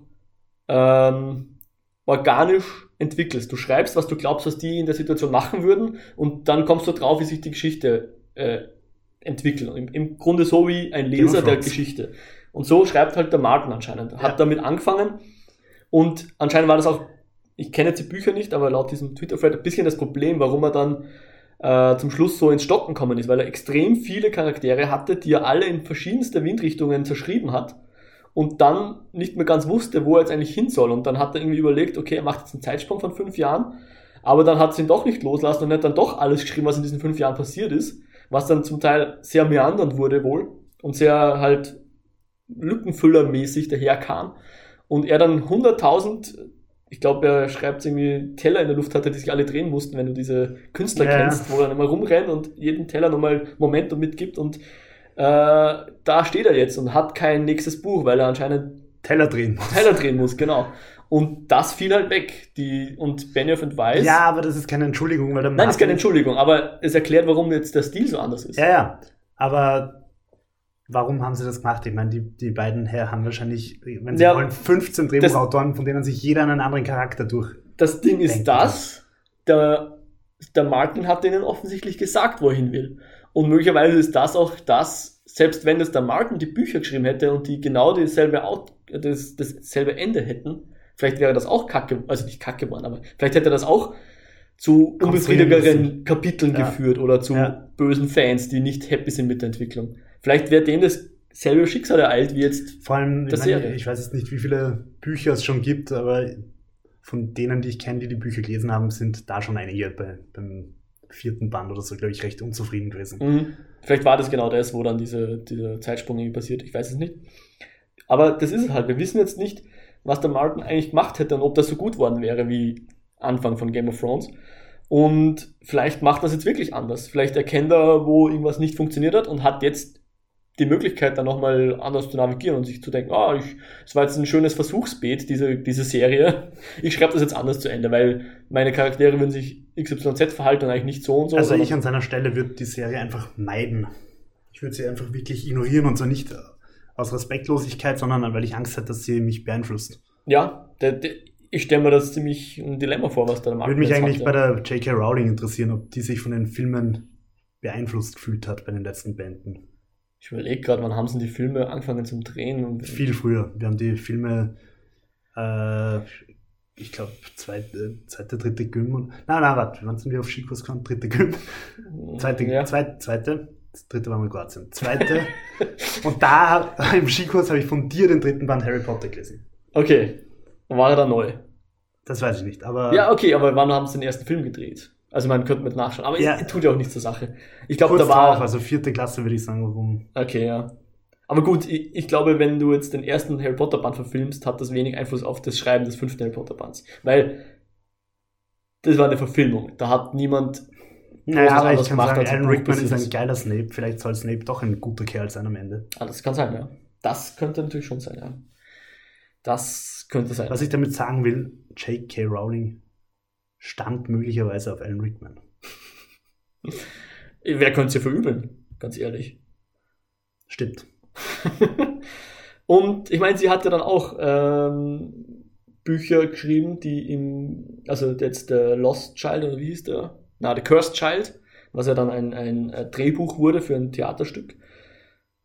ähm, organisch entwickelst. Du schreibst, was du glaubst, was die in der Situation machen würden und dann kommst du drauf, wie sich die Geschichte äh, entwickelt. Im, Im Grunde so wie ein Leser der. Geschichte. Und so schreibt halt der Martin anscheinend. Hat Ja. damit angefangen und anscheinend war das auch, ich kenne jetzt die Bücher nicht, aber laut diesem Twitter-Thread ein bisschen das Problem, warum er dann äh, zum Schluss so ins Stocken gekommen ist, weil er extrem viele Charaktere hatte, die er alle in verschiedenste Windrichtungen zerschrieben hat und dann nicht mehr ganz wusste, wo er jetzt eigentlich hin soll. Und dann hat er irgendwie überlegt, okay, er macht jetzt einen Zeitsprung von fünf Jahren, aber dann hat es ihn doch nicht loslassen und er hat dann doch alles geschrieben, was in diesen fünf Jahren passiert ist, was dann zum Teil sehr meandernd wurde wohl und sehr halt lückenfüllermäßig daherkam. Und er dann 100.000, ich glaube, er schreibt irgendwie Teller in der Luft hatte, die sich alle drehen mussten, wenn du diese Künstler Ja. kennst, wo er dann immer rumrennt und jeden Teller nochmal Momentum mitgibt und äh, da steht er jetzt und hat kein nächstes Buch, weil er anscheinend Teller drehen. Teller drehen muss, genau. Und das fiel halt weg. Die, und Benioff und Weiss. Ja, aber das ist keine Entschuldigung, weil der Nein, das ist keine Martin- Entschuldigung, aber es erklärt, warum jetzt der Stil so anders ist. Ja, ja. Aber warum haben sie das gemacht? Ich meine, die, die beiden Herren haben wahrscheinlich, wenn sie Ja, wollen, 15 Drehbuchautoren, von denen sich jeder einen anderen Charakter durch. Das Ding ist das, der, der Martin hat denen offensichtlich gesagt, wo er hin will. Und möglicherweise ist das auch das, selbst wenn das der Martin die Bücher geschrieben hätte und die genau dieselbe Out, das, dasselbe Ende hätten, vielleicht wäre das auch kacke, also nicht kacke geworden, aber vielleicht hätte das auch zu unbefriedigeren Kapiteln Ja. geführt oder zu Ja. bösen Fans, die nicht happy sind mit der Entwicklung. Vielleicht wäre denen dasselbe Schicksal ereilt wie jetzt. Vor allem, ich, meine, Serie. ich weiß jetzt nicht, wie viele Bücher es schon gibt, aber von denen, die ich kenne, die die Bücher gelesen haben, sind da schon einige bei, beim vierten Band oder so, glaube ich, recht unzufrieden gewesen. Mhm. Vielleicht war das genau das, wo dann diese, dieser Zeitsprung irgendwie passiert. Ich weiß es nicht. Aber das ist es halt. Wir wissen jetzt nicht, was der Martin eigentlich gemacht hätte und ob das so gut worden wäre wie Anfang von Game of Thrones. Und vielleicht macht das jetzt wirklich anders. Vielleicht erkennt er, wo irgendwas nicht funktioniert hat und hat jetzt die Möglichkeit, dann nochmal anders zu navigieren und sich zu denken, ah, ich, es war jetzt ein schönes Versuchsbeet, diese, diese Serie. (laughs) Ich schreibe das jetzt anders zu Ende, weil meine Charaktere würden sich XYZ verhalten und eigentlich nicht so und so. Also ich an seiner Stelle würde die Serie einfach meiden. Ich würde sie einfach wirklich ignorieren und zwar nicht aus Respektlosigkeit, sondern weil ich Angst hätte, dass sie mich beeinflusst. Ja, der, der, ich stelle mir das ziemlich ein Dilemma vor, was da Markt Würde mich eigentlich hat, bei der J.K. Rowling interessieren, ob die sich von den Filmen beeinflusst gefühlt hat bei den letzten Bänden. Ich überlege gerade, wann haben sie die Filme angefangen zum Drehen? Viel früher. Wir haben die Filme, äh, ich glaube, zweite, zweite, dritte Gym. Und, nein, nein, warte, wann sind wir auf Skikurs gekommen? Dritte Gym. Zweite, ja. zweite, zweite. Das dritte war mal Kroatien. Zweite. (laughs) und da (laughs) im Skikurs habe ich von dir den dritten Band Harry Potter gelesen. Okay, war er da neu. Das weiß ich nicht, aber Ja, okay, aber wann haben sie den ersten Film gedreht? Also man könnte mit nachschauen, aber Ja. es tut ja auch nichts zur Sache. Ich glaube, da war... drauf, also vierte Klasse würde ich sagen, warum. Okay, ja. Aber gut, ich, ich, glaube, wenn du jetzt den ersten Harry Potter Band verfilmst, hat das wenig Einfluss auf das Schreiben des fünften Harry Potter Bands. Weil das war eine Verfilmung. Da hat niemand. Naja, aber ich kann sagen, Alan Rickman ist ein geiler Snape. Vielleicht soll Snape doch ein guter Kerl sein am Ende. Ah, das kann sein, ja. Das könnte natürlich schon sein, ja. Das könnte sein. Was ich damit sagen will, J.K. Rowling stand möglicherweise auf Alan Rickman. (laughs) Wer könnte es ja verübeln, ganz ehrlich. Stimmt. (laughs) und ich meine, sie hat ja dann auch ähm, Bücher geschrieben, die im, also jetzt der Lost Child oder wie hieß der? Na, The Cursed Child, was ja dann ein, ein, ein Drehbuch wurde für ein Theaterstück.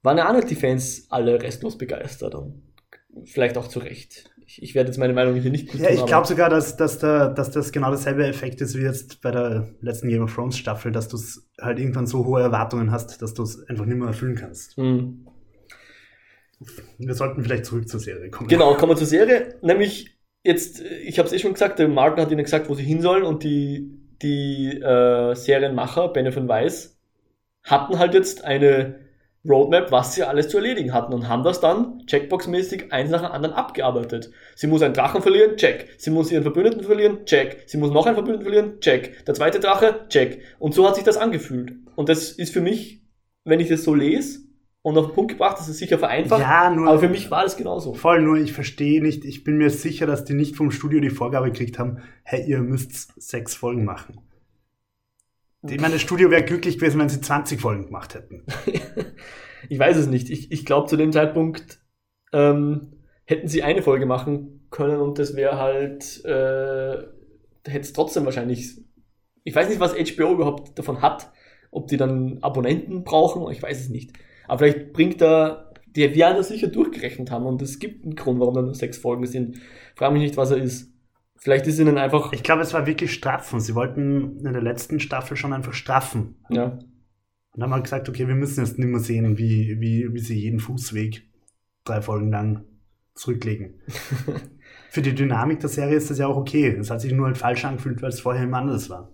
Waren ja auch nicht die Fans alle restlos begeistert und vielleicht auch zu Recht. Ich, ich werde jetzt meine Meinung hier nicht gut Ja, ich glaube sogar, dass, dass, der, dass das genau dasselbe Effekt ist wie jetzt bei der letzten Game of Thrones Staffel, dass du halt irgendwann so hohe Erwartungen hast, dass du es einfach nicht mehr erfüllen kannst. Mhm. Wir sollten vielleicht zurück zur Serie kommen. Genau, kommen wir zur Serie. Nämlich jetzt, ich habe es eh schon gesagt, der Martin hat ihnen gesagt, wo sie hin sollen und die, die äh, Serienmacher, Benefit Weiss, hatten halt jetzt eine Roadmap, was sie alles zu erledigen hatten und haben das dann checkboxmäßig eins nach dem anderen abgearbeitet. Sie muss einen Drachen verlieren, check. Sie muss ihren Verbündeten verlieren, check. Sie muss noch einen Verbündeten verlieren, check. Der zweite Drache, check. Und so hat sich das angefühlt. Und das ist für mich, wenn ich das so lese, und auf den Punkt gebracht, das ist sicher vereinfacht. Ja, nur, aber für mich war das genauso. Voll, nur ich verstehe nicht, ich bin mir sicher, dass die nicht vom Studio die Vorgabe gekriegt haben, hey, ihr müsst sechs Folgen machen. Ich meine, das Studio wäre glücklich gewesen, wenn sie 20 Folgen gemacht hätten. (laughs) ich weiß es nicht. Ich, ich glaube, zu dem Zeitpunkt ähm, hätten sie eine Folge machen können und das wäre halt, äh, hätte es trotzdem wahrscheinlich. Ich weiß nicht, was HBO überhaupt davon hat. Ob die dann Abonnenten brauchen, ich weiß es nicht. Aber vielleicht bringt da, die werden das sicher durchgerechnet haben und es gibt einen Grund, warum da nur sechs Folgen sind. Frag mich nicht, was er ist. Vielleicht ist ihnen einfach. Ich glaube, es war wirklich straffen. Sie wollten in der letzten Staffel schon einfach straffen. Ja. Und dann haben wir gesagt, okay, wir müssen jetzt nicht mehr sehen, wie, wie, wie sie jeden Fußweg drei Folgen lang zurücklegen. (laughs) Für die Dynamik der Serie ist das ja auch okay. Es hat sich nur halt falsch angefühlt, weil es vorher immer anders war.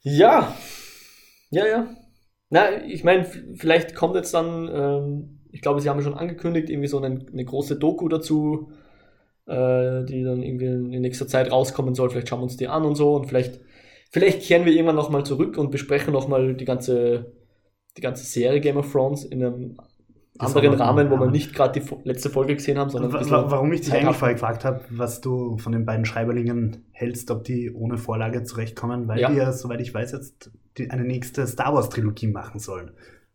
Ja. Ja, ja. Na, ich meine, vielleicht kommt jetzt dann, ähm, ich glaube, sie haben schon angekündigt, irgendwie so eine, eine große Doku dazu äh, die dann irgendwie in nächster Zeit rauskommen soll. Vielleicht schauen wir uns die an und so und vielleicht, vielleicht kehren wir irgendwann nochmal zurück und besprechen nochmal die ganze, die ganze Serie Game of Thrones in einem anderen Rahmen, wo wir nicht gerade die letzte Folge gesehen haben, sondern warum ich dich eigentlich vorher gefragt habe, was du von den beiden Schreiberlingen hältst, ob die ohne Vorlage zurechtkommen, weil ja. die ja, soweit ich weiß, jetzt die, eine nächste Star Wars Trilogie machen sollen.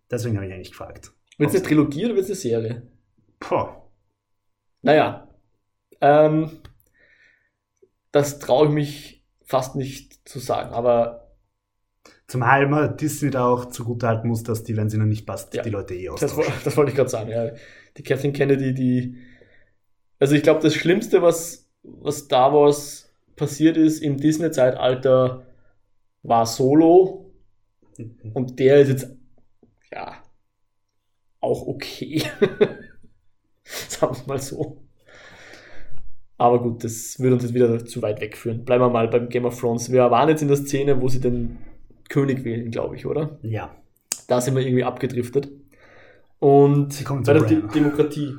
Deswegen habe ich eigentlich gefragt. Wird es eine Trilogie oder wird es eine Serie? Boah. Naja, ähm, das traue ich mich fast nicht zu sagen, aber. Zumal man Disney da auch zugutehalten muss, dass die, wenn sie noch nicht passt, ja, die Leute eh austauschen. Das, das wollte ich gerade sagen, ja. Die Kathleen Kennedy, die. Also ich glaube, das Schlimmste, was, was Star Wars passiert ist im Disney-Zeitalter, war Solo. Mhm. Und der ist jetzt, ja, auch okay. (laughs) Sagen wir mal so. Aber gut, das würde uns jetzt wieder zu weit wegführen. Bleiben wir mal beim Game of Thrones. Wir waren jetzt in der Szene, wo sie den König wählen, glaube ich, oder? Ja. Da sind wir irgendwie abgedriftet. Und bei der De Demokratie.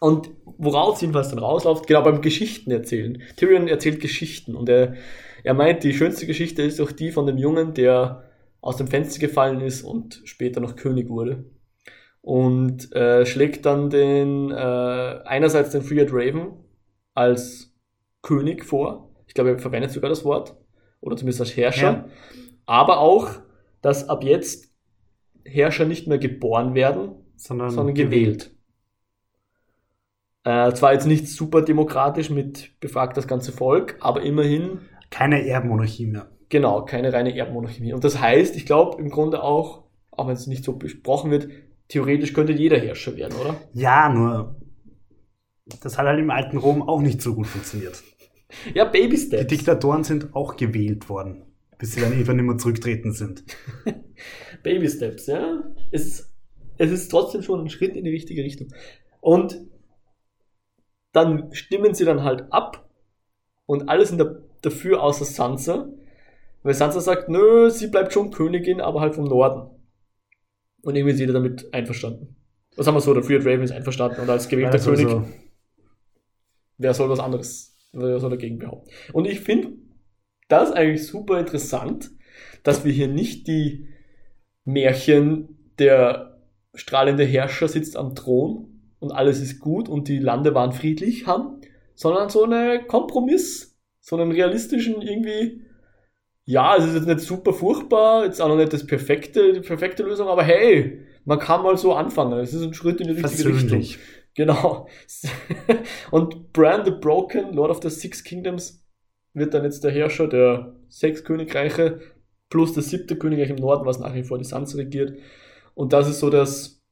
Und woraus jedenfalls dann rausläuft, genau beim Geschichten erzählen. Tyrion erzählt Geschichten und er, er meint, die schönste Geschichte ist auch die von dem Jungen, der aus dem Fenster gefallen ist und später noch König wurde. Und äh, schlägt dann den äh, einerseits den Freed Raven, als König vor. Ich glaube, er verwendet sogar das Wort. Oder zumindest als Herrscher. Ja. Aber auch, dass ab jetzt Herrscher nicht mehr geboren werden, sondern, sondern gewählt. Äh, zwar jetzt nicht super demokratisch mit befragt das ganze Volk, aber immerhin. Keine Erbmonarchie mehr. Genau, keine reine Erbmonarchie mehr. Und das heißt, ich glaube im Grunde auch, auch wenn es nicht so besprochen wird, theoretisch könnte jeder Herrscher werden, oder? Ja, nur das hat halt im alten Rom auch nicht so gut funktioniert. Ja, Baby Steps. Die Diktatoren sind auch gewählt worden, bis sie dann irgendwann mehr zurücktreten sind. (laughs) Baby Steps, ja. Es, es ist trotzdem schon ein Schritt in die richtige Richtung. Und dann stimmen sie dann halt ab und alle sind da, dafür außer Sansa. Weil Sansa sagt, nö, sie bleibt schon Königin, aber halt vom Norden. Und irgendwie ist jeder damit einverstanden. Was haben wir so? Der Freed Raven ist einverstanden und als gewählter Also König, so- wer soll was anderes, wer soll dagegen behaupten? Und ich finde das eigentlich super interessant, dass wir hier nicht die Märchen, der strahlende Herrscher sitzt am Thron und alles ist gut und die Lande waren friedlich haben, sondern so eine Kompromiss, so einen realistischen irgendwie, ja, es ist jetzt nicht super furchtbar, jetzt auch noch nicht das perfekte, die perfekte Lösung, aber hey, man kann mal so anfangen. Es ist ein Schritt in die richtige Richtung. Genau. Und Bran the Broken, Lord of the Six Kingdoms, wird dann jetzt der Herrscher der sechs Königreiche plus das siebte Königreich im Norden, was nach wie vor die Sansa regiert. Und das ist so das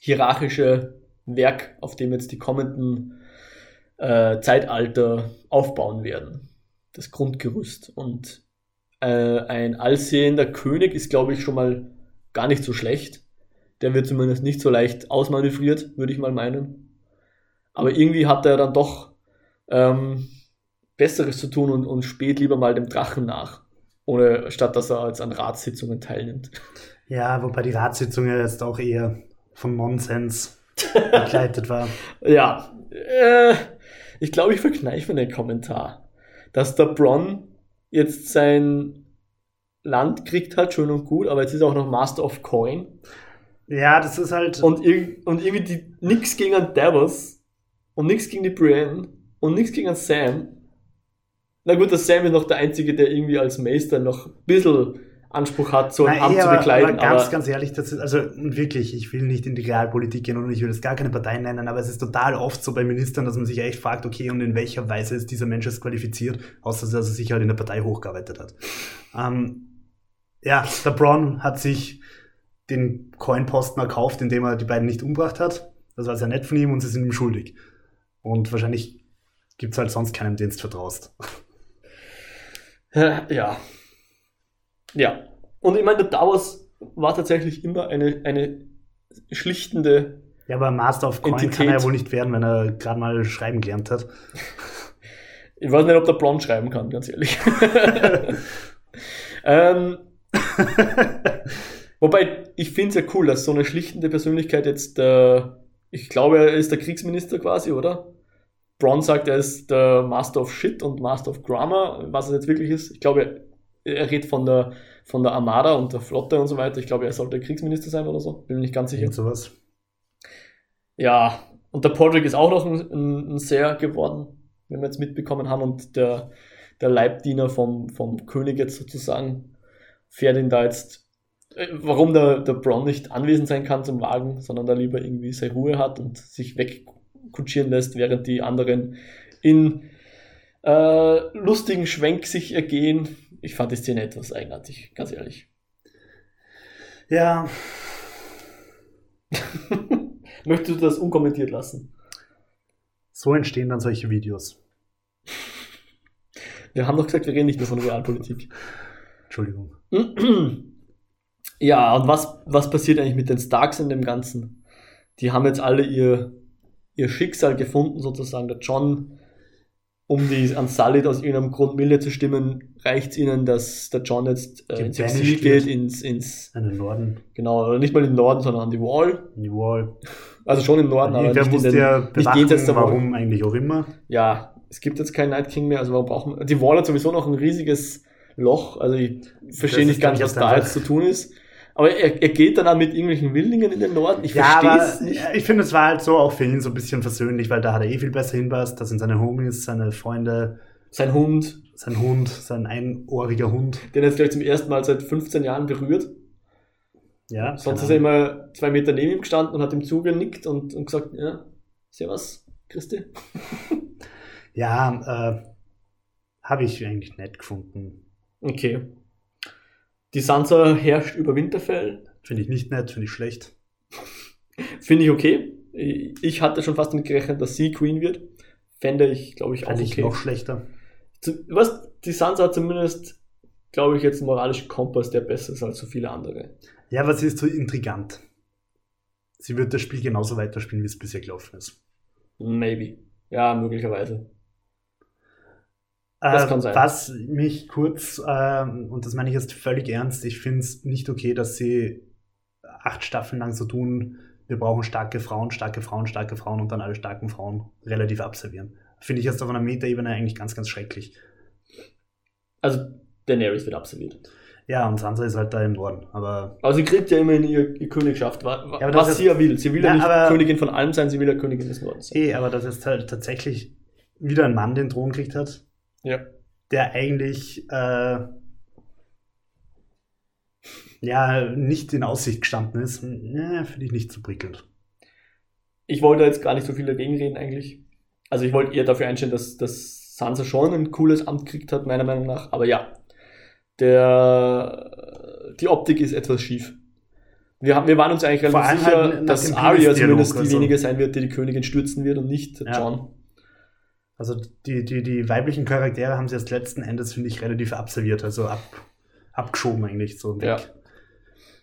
hierarchische Werk, auf dem jetzt die kommenden äh, Zeitalter aufbauen werden. Das Grundgerüst. Und äh, ein allsehender König ist, glaube ich, schon mal gar nicht so schlecht. Der wird zumindest nicht so leicht ausmanövriert, würde ich mal meinen. Aber irgendwie hat er dann doch ähm, Besseres zu tun und, und spät lieber mal dem Drachen nach. Ohne, statt dass er jetzt an Ratssitzungen teilnimmt. Ja, wobei die Ratssitzung ja jetzt auch eher von Nonsens (laughs) begleitet war. Ja, äh, ich glaube, ich verkneife den Kommentar. Dass der Bronn jetzt sein Land kriegt hat, schön und gut, aber jetzt ist er auch noch Master of Coin. Ja, das ist halt. Und, irg und irgendwie die, nix gegen einen Davos und nix gegen die Brienne und nix gegen einen Sam. Na gut, der Sam ist noch der Einzige, der irgendwie als Meister noch ein bisschen Anspruch hat, so ein Nein, Amt eh, zu bekleiden. Aber ganz, aber ganz ehrlich, das ist, also wirklich, ich will nicht in die Realpolitik gehen und ich will jetzt gar keine Partei nennen, aber es ist total oft so bei Ministern, dass man sich echt fragt, okay, und in welcher Weise ist dieser Mensch jetzt qualifiziert, außer dass er sich halt in der Partei hochgearbeitet hat. Ähm, ja, der Braun hat sich den Coin-Posten erkauft, indem er die beiden nicht umgebracht hat. Das war sehr nett von ihm und sie sind ihm schuldig. Und wahrscheinlich gibt's halt sonst keinen, den du vertraust. Äh, Ja. Ja. Und ich meine, der Davos war tatsächlich immer eine, eine schlichtende. Ja, aber Master of Coin Entität. kann er ja wohl nicht werden, wenn er gerade mal schreiben gelernt hat. (laughs) Ich weiß nicht, ob der Blond schreiben kann, ganz ehrlich. (laughs) (laughs) ähm, wobei, ich finde es ja cool, dass so eine schlichtende Persönlichkeit jetzt der, ich glaube, er ist der Kriegsminister quasi, oder? Braun sagt, er ist der Master of Shit und Master of Grammar, was er jetzt wirklich ist. Ich glaube, er, redet von der, von der Armada und der Flotte und so weiter. Ich glaube, er sollte Kriegsminister sein oder so. Bin mir nicht ganz sicher. Und sowas. Ja, und der Podrick ist auch noch ein, ein, ein Ser geworden, wenn wir jetzt mitbekommen haben. Und der, der Leibdiener vom, vom König jetzt sozusagen fährt ihn da jetzt. Äh, Warum der, der Bronn nicht anwesend sein kann zum Wagen, sondern da lieber irgendwie seine Ruhe hat und sich wegkutschieren lässt, während die anderen in äh, lustigen Schwenk sich ergehen. Ich fand die Szene etwas eigenartig, ganz ehrlich. Ja, (laughs) Möchtest du das unkommentiert lassen? so entstehen dann solche Videos. Wir haben doch gesagt, wir reden nicht mehr von Realpolitik. Entschuldigung. (clears throat) Ja, und was, was passiert eigentlich mit den Starks in dem Ganzen? Die haben jetzt alle ihr, ihr Schicksal gefunden, sozusagen. Der John, um die an Sully aus irgendeinem Grund milde zu stimmen, reicht es ihnen, dass der John jetzt äh, ins Exil geht, ins, ins, An den Norden, genau, oder nicht mal in den Norden, sondern an die Wall. in die Wall. Also schon im Norden, aber nicht, in musste den, ja nicht jenseits der Wall. warum eigentlich auch immer. Ja, es gibt jetzt keinen Night King mehr, also warum brauchen wir, die Wall hat sowieso noch ein riesiges Loch, also ich verstehe nicht ganz, was da jetzt zu tun ist. Aber er, er geht dann auch mit irgendwelchen Wildlingen in den Norden. Ich Ja, verstehe es nicht. ich finde, es war halt so auch für ihn so ein bisschen versöhnlich, weil da hat er eh viel besser hinpasst. Das sind seine Homies, seine Freunde, Sein Hund, sein Hund, sein einohriger Hund. den er jetzt gleich zum ersten Mal seit 15 Jahren berührt. Ja, Sonst ist keine er immer zwei Meter neben ihm gestanden und hat ihm zugenickt und, und gesagt, ja, servus, Christi. (laughs) Ja, äh, habe ich eigentlich nett gefunden. Okay. Die Sansa herrscht über Winterfell. Finde ich nicht nett, finde ich schlecht. Finde ich okay. Ich hatte schon fast damit gerechnet, dass sie Queen wird. Fände ich, glaube ich, auch ich okay. noch schlechter. Was, die Sansa hat zumindest, glaube ich, jetzt einen moralischen Kompass, der besser ist als so viele andere. Ja, aber sie ist so intrigant. Sie wird das Spiel genauso weiterspielen, wie es bisher gelaufen ist. Maybe. Ja, möglicherweise. Das Äh, kann sein. Was mich kurz, ähm, und das meine ich jetzt völlig ernst, ich finde es nicht okay, dass sie acht Staffeln lang so tun, wir brauchen starke Frauen, starke Frauen, starke Frauen und dann alle starken Frauen relativ abservieren. Finde ich jetzt auf einer Metaebene eigentlich ganz, ganz schrecklich. Also Daenerys wird absolviert. Ja, und Sansa ist halt da im Norden. Aber, Aber sie kriegt ja immerhin ihr, ihr Königschaft, wa- wa- Ja, was ist- sie ja will. Sie will ja, Ja, nicht aber- Königin von allem sein, sie will ja Königin des Nordens sein. eh, aber dass jetzt halt tatsächlich wieder ein Mann den Thron gekriegt hat, Ja. der eigentlich äh, ja nicht in Aussicht gestanden ist, ne, finde ich nicht so prickelnd. Ich wollte jetzt gar nicht so viel dagegen reden eigentlich. Also ich wollte eher dafür einstellen, dass, dass Sansa schon ein cooles Amt gekriegt hat, meiner Meinung nach. Aber ja, der, die Optik ist etwas schief. Wir, haben, wir waren uns eigentlich relativ sicher, halt dass Arya zumindest die also- wenige sein wird, die die Königin stürzen wird und nicht Ja. John. Also die, die, die weiblichen Charaktere haben sie jetzt letzten Endes, finde ich, relativ abserviert, also ab, abgeschoben eigentlich so weg. Ja.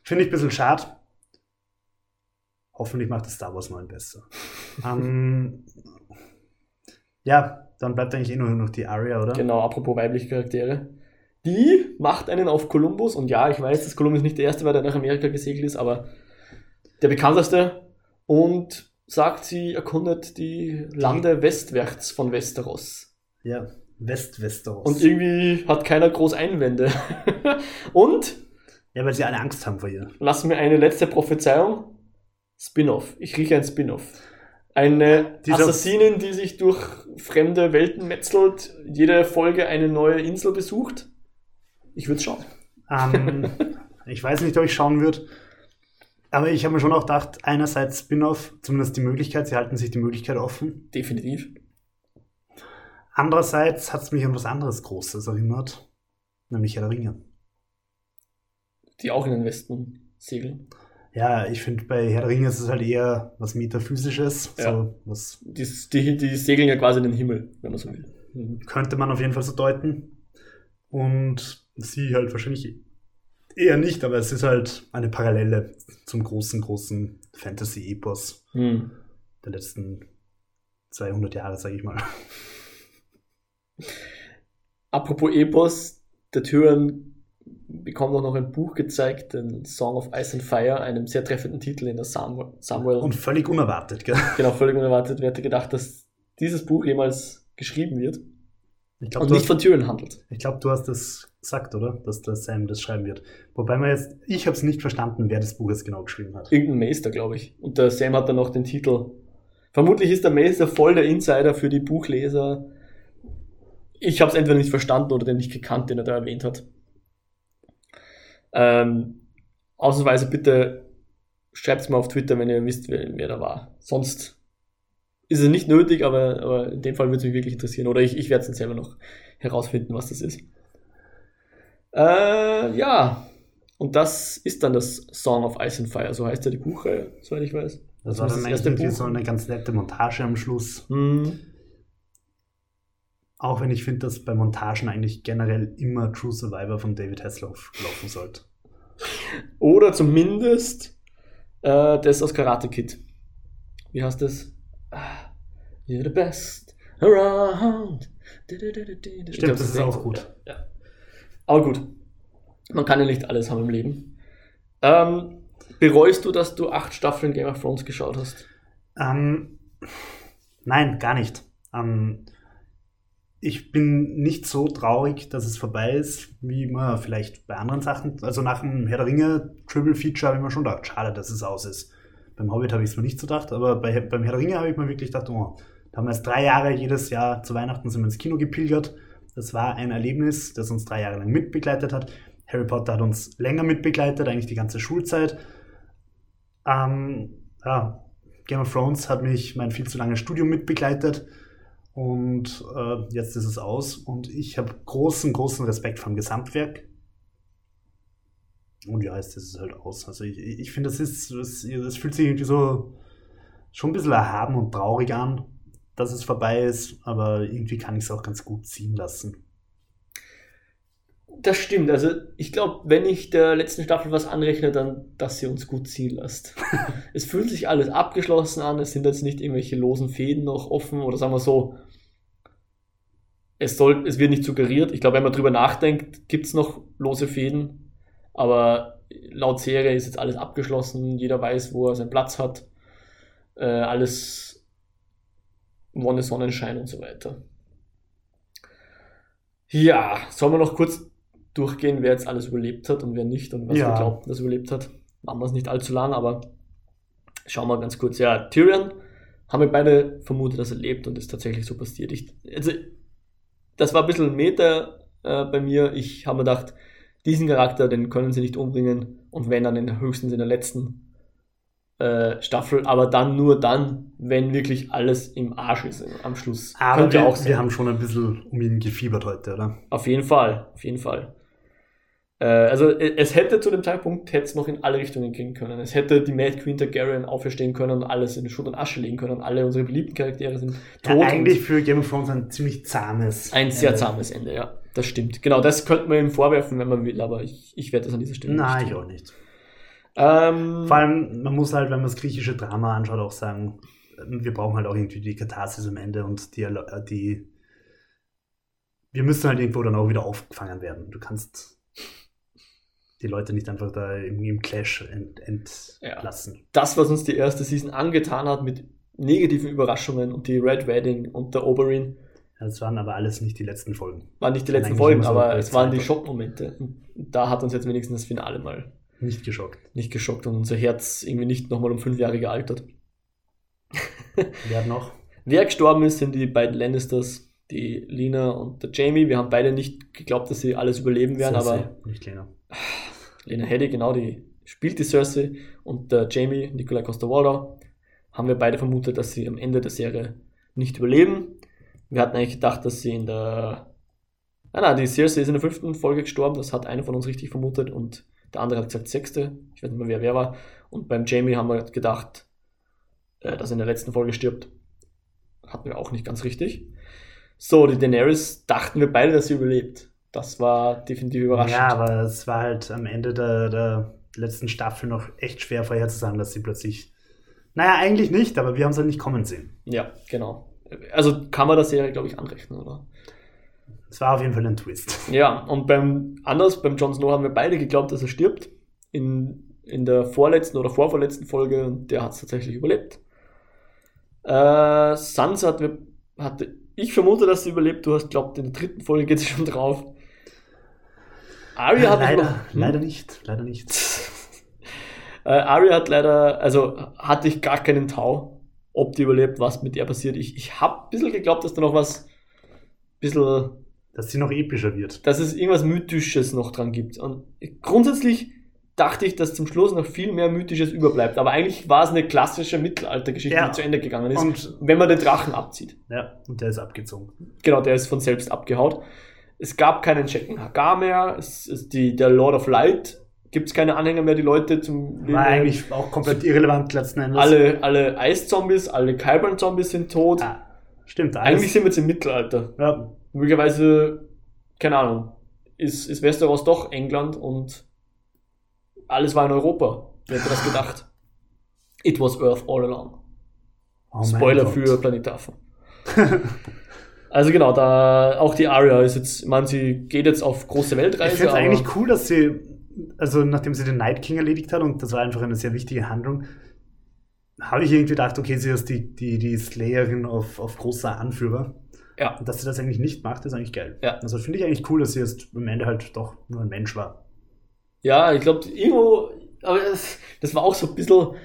Finde ich ein bisschen schade. Hoffentlich macht das Star Wars 9 besser. (laughs) ähm, ja, dann bleibt eigentlich eh nur noch die Arya, oder? Genau, apropos weibliche Charaktere. Die macht einen auf Kolumbus und ja, ich weiß, dass Kolumbus nicht der erste war, der nach Amerika gesegelt ist, aber der bekannteste und sagt, sie erkundet die Lande westwärts von Westeros. Ja, West-Westeros. Und irgendwie hat keiner groß Einwände. (laughs) und ja, weil sie alle Angst haben vor ihr. lass mir eine letzte Prophezeiung. Spin-off. Ich rieche ein Spin-off. Eine Dieser- Assassinin, die sich durch fremde Welten metzelt, jede Folge eine neue Insel besucht. Ich würde schauen. Ähm, (laughs) ich weiß nicht, ob ich schauen würde. Aber ich habe mir schon auch gedacht, einerseits Spin-off, zumindest die Möglichkeit, sie halten sich die Möglichkeit offen. Definitiv. Andererseits hat es mich an was anderes Großes erinnert, nämlich Herr der Ringe. Die auch in den Westen segeln. Ja, ich finde, bei Herr der Ringe ist es halt eher was Metaphysisches. Ja. So, was Die, die, die segeln ja quasi in den Himmel, wenn man so will. könnte man auf jeden Fall so deuten. Und sie halt wahrscheinlich eher nicht, aber es ist halt eine Parallele zum großen, großen Fantasy-Epos Hm. der letzten 200 Jahre, sage ich mal. Apropos Epos, der Tyrion bekommt auch noch ein Buch gezeigt, den Song of Ice and Fire, einem sehr treffenden Titel in der Samuel. Samuel Und völlig unerwartet, gell? genau, völlig unerwartet. Wer hätte gedacht, dass dieses Buch jemals geschrieben wird Ich glaube, und nicht hast- von Tyrion handelt. ich glaub, du hast das gesagt, oder? Dass der Sam das schreiben wird. Wobei man jetzt, ich habe es nicht verstanden, wer das Buch jetzt genau geschrieben hat. Irgendein Meister, glaube ich. Und der Sam hat dann noch den Titel. Vermutlich ist der Meister voll der Insider für die Buchleser. Ich habe es entweder nicht verstanden oder den nicht gekannt, den er da erwähnt hat. Ähm, ausnahmsweise bitte schreibt mir auf Twitter, wenn ihr wisst, wer, wer da war. Sonst ist es nicht nötig, aber, aber in dem Fall würde es mich wirklich interessieren. Oder ich, ich werde es dann selber noch herausfinden, was das ist. Äh, ja, und das ist dann das Song of Ice and Fire, so heißt ja die Buchreihe, soweit ich weiß. Das war das dann eigentlich erste irgendwie Buch. so eine ganz nette Montage am Schluss. Hm, Auch wenn ich finde, dass bei Montagen eigentlich generell immer True Survivor von David Hasselhoff laufen sollte. Oder zumindest äh, das aus Karate Kid. Wie heißt das? Ah, You're the best around. Stimmt, das ist auch gut. Ja. Aber gut. Man kann ja nicht alles haben im Leben. Ähm, bereust du, dass du acht Staffeln Game of Thrones geschaut hast? Ähm, nein, gar nicht. Ähm, ich bin nicht so traurig, dass es vorbei ist, wie man vielleicht bei anderen Sachen. Also nach dem Herr der Ringe Triple Feature habe ich mir schon gedacht, schade, dass es aus ist. Beim Hobbit habe ich es mir nicht so gedacht, aber bei, beim Herr der Ringe habe ich mir wirklich gedacht, oh, da haben wir jetzt drei Jahre jedes Jahr zu Weihnachten sind wir ins Kino gepilgert. Das war ein Erlebnis, das uns drei Jahre lang mitbegleitet hat. Harry Potter hat uns länger mitbegleitet, eigentlich die ganze Schulzeit. Ähm, ja, Game of Thrones hat mich mein viel zu langes Studium mitbegleitet und äh, jetzt ist es aus und ich habe großen, großen Respekt vom Gesamtwerk. Und ja, jetzt ist es halt aus. Also ich, ich finde, es ist, es, es fühlt sich irgendwie so schon ein bisschen erhaben und traurig an, dass es vorbei ist, aber irgendwie kann ich es auch ganz gut ziehen lassen. Das stimmt. Also ich glaube, wenn ich der letzten Staffel was anrechne, dann, dass sie uns gut ziehen lässt. (laughs) es fühlt sich alles abgeschlossen an. Es sind jetzt nicht irgendwelche losen Fäden noch offen oder sagen wir so. Es soll, es wird nicht suggeriert. Ich glaube, wenn man drüber nachdenkt, gibt es noch lose Fäden. Aber laut Serie ist jetzt alles abgeschlossen, jeder weiß, wo er seinen Platz hat. Äh, alles Wonne Sonnenschein und so weiter. Ja, sollen wir noch kurz durchgehen, wer jetzt alles überlebt hat und wer nicht und was Ja. wir glauben, dass er überlebt hat. Machen wir es nicht allzu lang, aber schauen wir ganz kurz. Ja, Tyrion haben wir beide vermutet, dass er lebt und ist tatsächlich so passiert. Ich, also, das war ein bisschen Meta äh, bei mir. Ich habe mir gedacht, diesen Charakter, den können sie nicht umbringen und wenn dann in, höchstens in der letzten äh, Staffel, aber dann nur dann, wenn wirklich alles im Arsch ist am Schluss. Aber Könnte wir, auch sein. wir haben schon ein bisschen um ihn gefiebert heute, oder? Auf jeden Fall, auf jeden Fall. Äh, also äh, es hätte zu dem Zeitpunkt hätte es noch in alle Richtungen gehen können. Es hätte die Mad Queen Targaryen auferstehen können und alles in Schutt und Asche legen können. Alle unsere beliebten Charaktere sind Ja, tot. eigentlich für Game of Thrones ein ziemlich zahmes. ein sehr Ende. zahmes Ende, ja. Das stimmt. Genau, das könnte man ihm vorwerfen, wenn man will, aber ich, ich werde das an dieser Stelle Nein, nicht ich tun. auch nicht. Ähm, Vor allem, man muss halt, wenn man das griechische Drama anschaut, auch sagen, wir brauchen halt auch irgendwie die Katharsis am Ende und die, die wir müssen halt irgendwo dann auch wieder aufgefangen werden. Du kannst die Leute nicht einfach da irgendwie im Clash ent, entlassen. das, was uns die erste Season angetan hat mit negativen Überraschungen und die Red Wedding und der Oberyn, Das waren aber alles nicht die letzten Folgen. waren nicht die letzten Folgen, aber es waren die. Schockmomente. Da hat uns jetzt wenigstens das Finale mal Nicht geschockt. nicht geschockt und unser Herz irgendwie nicht nochmal um fünf Jahre gealtert. (laughs) Wer noch? Wer gestorben ist, sind die beiden Lannisters, die Lina und der Jamie. Wir haben beide nicht geglaubt, dass sie alles überleben werden, Cersei, aber nicht Lena. Lena Headey, genau, die spielt die Cersei und der Jamie, Nikolai Costa-Waldau, haben wir beide vermutet, dass sie am Ende der Serie nicht überleben. Wir hatten eigentlich gedacht, dass sie in der... Nein, nein, die Cersei ist in der fünften Folge gestorben, das hat einer von uns richtig vermutet und der andere hat gesagt sechste, ich weiß nicht mehr, wer wer war. Und beim Jamie haben wir gedacht, äh, dass er in der letzten Folge stirbt. Hatten wir auch nicht ganz richtig. So, die Daenerys dachten wir beide, dass sie überlebt. Das war definitiv überraschend. Ja, aber es war halt am Ende der, der letzten Staffel noch echt schwer vorherzusagen, dass sie plötzlich. Naja, eigentlich nicht, aber wir haben es halt nicht kommen sehen. Ja, genau. Also kann man der Serie, glaube ich, anrechnen, oder? Es war auf jeden Fall ein Twist. Ja, und beim anders, beim Jon Snow haben wir beide geglaubt, dass er stirbt. In, in der vorletzten oder vorvorletzten Folge und der hat es tatsächlich überlebt. Äh, Sansa hat, hatte ich vermute, dass sie überlebt. Du hast glaubt, in der dritten Folge geht sie schon drauf. Arya hat leider, noch- hm? leider nicht, leider nicht. (laughs) Äh, Arya hat leider, also hatte ich gar keinen Tau, ob die überlebt, was mit ihr passiert. Ich, ich habe ein bisschen geglaubt, dass da noch was, bisschen, Dass sie noch epischer wird. dass es irgendwas Mythisches noch dran gibt. Und grundsätzlich dachte ich, dass zum Schluss noch viel mehr Mythisches überbleibt. Aber eigentlich war es eine klassische Mittelaltergeschichte, Ja. die zu Ende gegangen ist, Und, wenn man den Drachen abzieht. ja, und der ist abgezogen. Genau, der ist von selbst abgehaut. Es gab keinen Checken Hagar mehr. Es ist die, der Lord of Light. Gibt es keine Anhänger mehr, die Leute zum War eigentlich auch komplett irrelevant letzten Endes. alle, alle Eiszombies, alle Kyburn-Zombies sind tot. Ah, stimmt, alles. Eigentlich sind wir jetzt im Mittelalter. ja, Möglicherweise, keine Ahnung, ist, ist Westeros doch England und alles war in Europa. Wer hätte das gedacht? It was Earth all along. oh Spoiler für Planetaffen. (laughs) also genau, da auch die Arya ist jetzt, ich meine, sie geht jetzt auf große Ich Weltreise. finde es eigentlich cool, dass sie, also nachdem sie den Night King erledigt hat, und das war einfach eine sehr wichtige Handlung, habe ich irgendwie gedacht, okay, sie ist die, die, die Slayerin auf, auf großer Anführer. Ja. Und dass sie das eigentlich nicht macht, ist eigentlich geil. Ja. Also finde ich eigentlich cool, dass sie jetzt am Ende halt doch nur ein Mensch war. Ja, ich glaube, irgendwo, aber das, das war auch so ein bisschen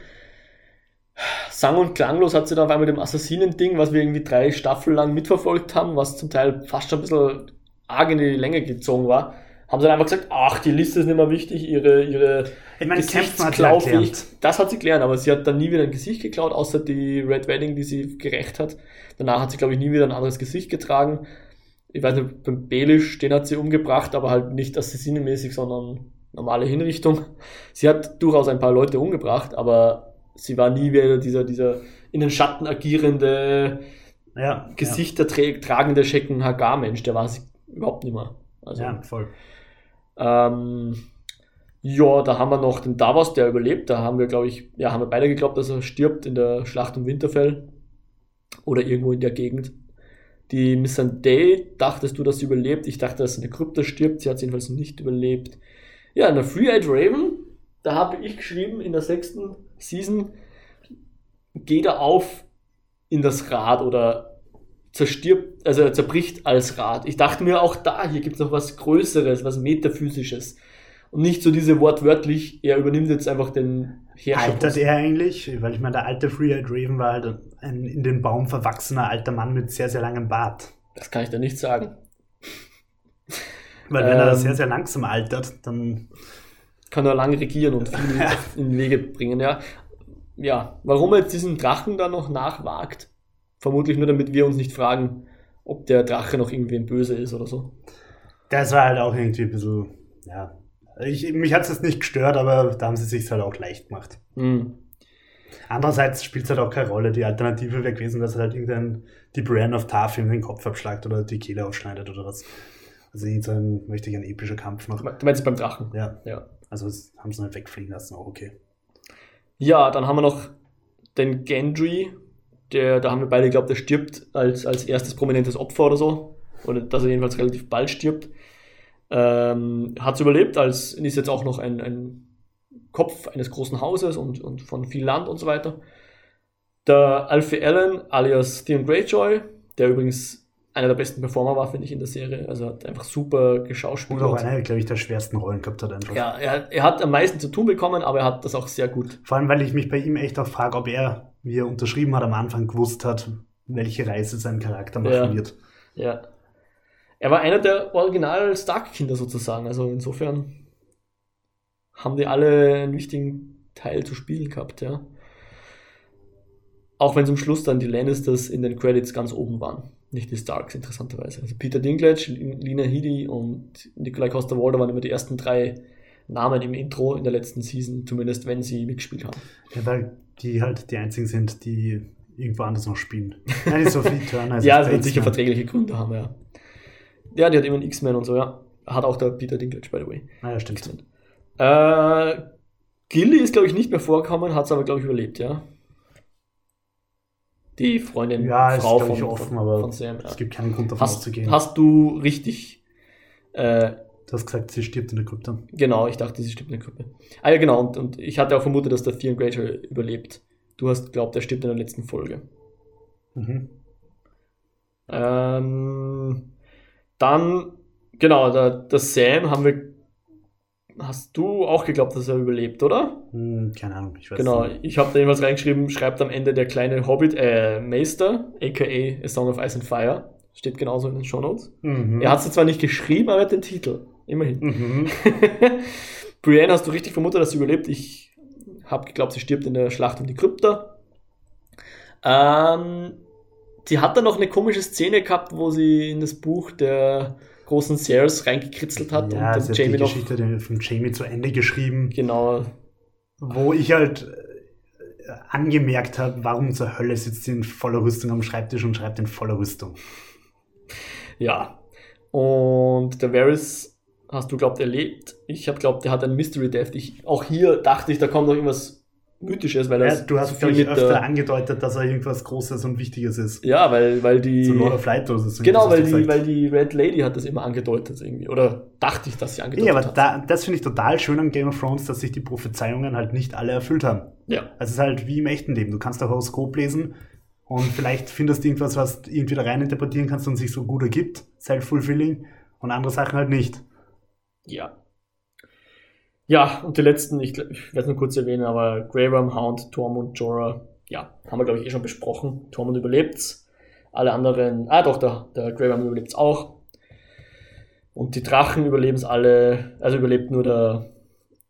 sang- und klanglos, hat sie dann auf einmal mit dem Assassinen-Ding, was wir irgendwie drei Staffeln lang mitverfolgt haben, was zum Teil fast schon ein bisschen arg in die Länge gezogen war, haben sie dann einfach gesagt, ach, die Liste ist nicht mehr wichtig, ihre, ihre Ich meine, Kämpfen hat Gesichtsklaufähig- erklärt. Das hat sie gelernt, aber sie hat dann nie wieder ein Gesicht geklaut, außer die Red Wedding, die sie gerecht hat. Danach hat sie, glaube ich, nie wieder ein anderes Gesicht getragen. Ich weiß nicht, beim Belisch, den hat sie umgebracht, aber halt nicht assassinenmäßig, sondern normale Hinrichtung. Sie hat durchaus ein paar Leute umgebracht, aber sie war nie wieder dieser, dieser in den Schatten agierende, Ja, Gesichter tra- tragende Schecken Hagar-Mensch. Der war sie überhaupt nicht mehr. Also, Ja, ja voll. ähm, ja, da haben wir noch den Davos, der überlebt. Da haben wir, glaube ich, ja, haben wir beide geglaubt, dass er stirbt in der Schlacht um Winterfell. Oder irgendwo in der Gegend. Die Missandei, dachtest du, dass sie überlebt? Ich dachte, dass sie in der Krypta stirbt. Sie hat jedenfalls nicht überlebt. Ja, in der Free-Eyed Raven, da habe ich geschrieben, in der sechsten Season geht er auf in das Rad oder zerstirbt, also er zerbricht als Rad. Ich dachte mir auch da, hier gibt es noch was Größeres, was Metaphysisches. Und nicht so diese wortwörtlich, er übernimmt jetzt einfach den Herrscher. Altert er eigentlich? Weil ich meine, der alte Free-Eyed Raven war halt ein in den Baum verwachsener alter Mann mit sehr, sehr langem Bart. Das kann ich dir nicht sagen. Weil wenn er Ähm. sehr, sehr langsam altert, dann Kann er lange regieren und viel (laughs) in den Wege bringen, ja. Ja, warum er jetzt diesen Drachen da noch nachwagt? Vermutlich nur, damit wir uns nicht fragen, ob der Drache noch irgendwem böse ist oder so. das war halt auch irgendwie ein bisschen, ja. Ich, mich hat es jetzt nicht gestört, aber da haben sie sich halt auch leicht gemacht. Hm. Andererseits spielt es halt auch keine Rolle. Die Alternative wäre gewesen, dass er halt irgendein die Brienne of Tarth ihm den Kopf abschlagt oder die Kehle ausschneidet oder was. Also irgend so ein möchte ich ein epischer Kampf noch. Du meinst beim Drachen? Ja, Ja. also haben sie nicht wegfliegen lassen, auch okay. Ja, dann haben wir noch den Gendry, der, da haben wir beide geglaubt, der stirbt als, als erstes prominentes Opfer oder so. Oder dass er jedenfalls relativ bald stirbt. Ähm, hat es überlebt, als ist jetzt auch noch ein, ein Kopf eines großen Hauses und, und von viel Land und so weiter. Der Alfie Allen alias Theon Greyjoy, der übrigens einer der besten Performer war, finde ich, in der Serie. Also hat einfach super Und auch geschauspielert. eine, glaube ich, der schwersten Rollen gehabt hat einfach. Ja, er, er hat am meisten zu tun bekommen, aber er hat das auch sehr gut Vor allem, weil ich mich bei ihm echt auch frage, ob er, wie er unterschrieben hat, am Anfang gewusst hat, welche Reise sein Charakter machen Ja. wird. Ja. Er war einer der original Stark-Kinder sozusagen. Also insofern haben die alle einen wichtigen Teil zu spielen gehabt, ja. Auch wenn zum Schluss dann die Lannisters in den Credits ganz oben waren. Nicht die Starks, interessanterweise. Also Peter Dinklage, Lina Headey und Nikolai Costa-Waldau waren immer die ersten drei Namen im Intro in der letzten Season, zumindest wenn sie mitgespielt haben. Ja, weil die halt die einzigen sind, die irgendwo anders noch spielen. Nein, Sophie (laughs) Turner ist ja, jetzt es wird sicher verträgliche Gründe haben, ja. Ja, die hat immer einen X-Men und so, ja. Hat auch der Peter Dinklage, by the way. Ah, ja, stimmt. Äh, Gilly ist, glaube ich, nicht mehr vorgekommen, hat es aber, glaube ich, überlebt, ja. Die Freundin, Ja, ist, Frau glaube von, ich, offen, von, aber von Sam. Ja. es gibt keinen Grund davon Hast, auszugehen. hast du richtig, äh, du hast gesagt, sie stirbt in der Krypta. genau, ich dachte, sie stirbt in der Gruppe. Ah ja, genau, und, und ich hatte auch vermutet, dass der Theon Greyjoy überlebt. Du hast glaubt, er stirbt in der letzten Folge. Mhm. Ähm, dann, genau, der, der Sam haben wir. Hast du auch geglaubt, dass er überlebt, oder? Hm, keine Ahnung, ich weiß Genau, nicht. ich habe da jedenfalls reingeschrieben, schreibt am Ende der kleine Hobbit, äh, Meister, aka A Song of Ice and Fire. Steht genauso in den Show Notes. Mhm. Er hat es zwar nicht geschrieben, aber er hat den Titel. Immerhin. Mhm. (laughs) Brienne hast du richtig vermutet, dass sie überlebt. Ich habe geglaubt, sie stirbt in der Schlacht um die Krypta. Ähm, sie hat dann noch eine komische Szene gehabt, wo sie in das Buch der großen Sears reingekritzelt hat Ja, und dann Jamie die noch Geschichte von Jamie zu Ende geschrieben, genau wo ich halt äh, angemerkt habe, warum zur Hölle sitzt sie in voller Rüstung am Schreibtisch und schreibt in voller Rüstung. Ja. Und der Varys hast du glaubt, er lebt. Ich habe glaubt, der hat ein Mystery Death. Ich, auch hier dachte ich, da kommt noch irgendwas Mythisches, weil Ja, das du hast, so viel öfter angedeutet, dass er irgendwas Großes und Wichtiges ist. Ja, weil, weil die. Zu Lord of Light oder so. genau, weil die, weil die Red Lady hat das immer angedeutet irgendwie. Oder dachte ich, dass sie angedeutet Ja, aber hat. da, das finde ich total schön an Game of Thrones, dass sich die Prophezeiungen halt nicht alle erfüllt haben. ja. Es ist halt wie im echten Leben. Du kannst ein Horoskop lesen und vielleicht findest du irgendwas, was du irgendwie da rein interpretieren kannst und sich so gut ergibt. Self-fulfilling. Und andere Sachen halt nicht. Ja. Ja, und die letzten, ich, ich werde es nur kurz erwähnen, aber Grey Ram, Hound, Tormund, Jorah, ja, haben wir, glaube ich, eh schon besprochen. Tormund überlebt's. Alle anderen, ah doch, der, der Grey Ram überlebt's auch. Und die Drachen überleben's alle, also überlebt nur der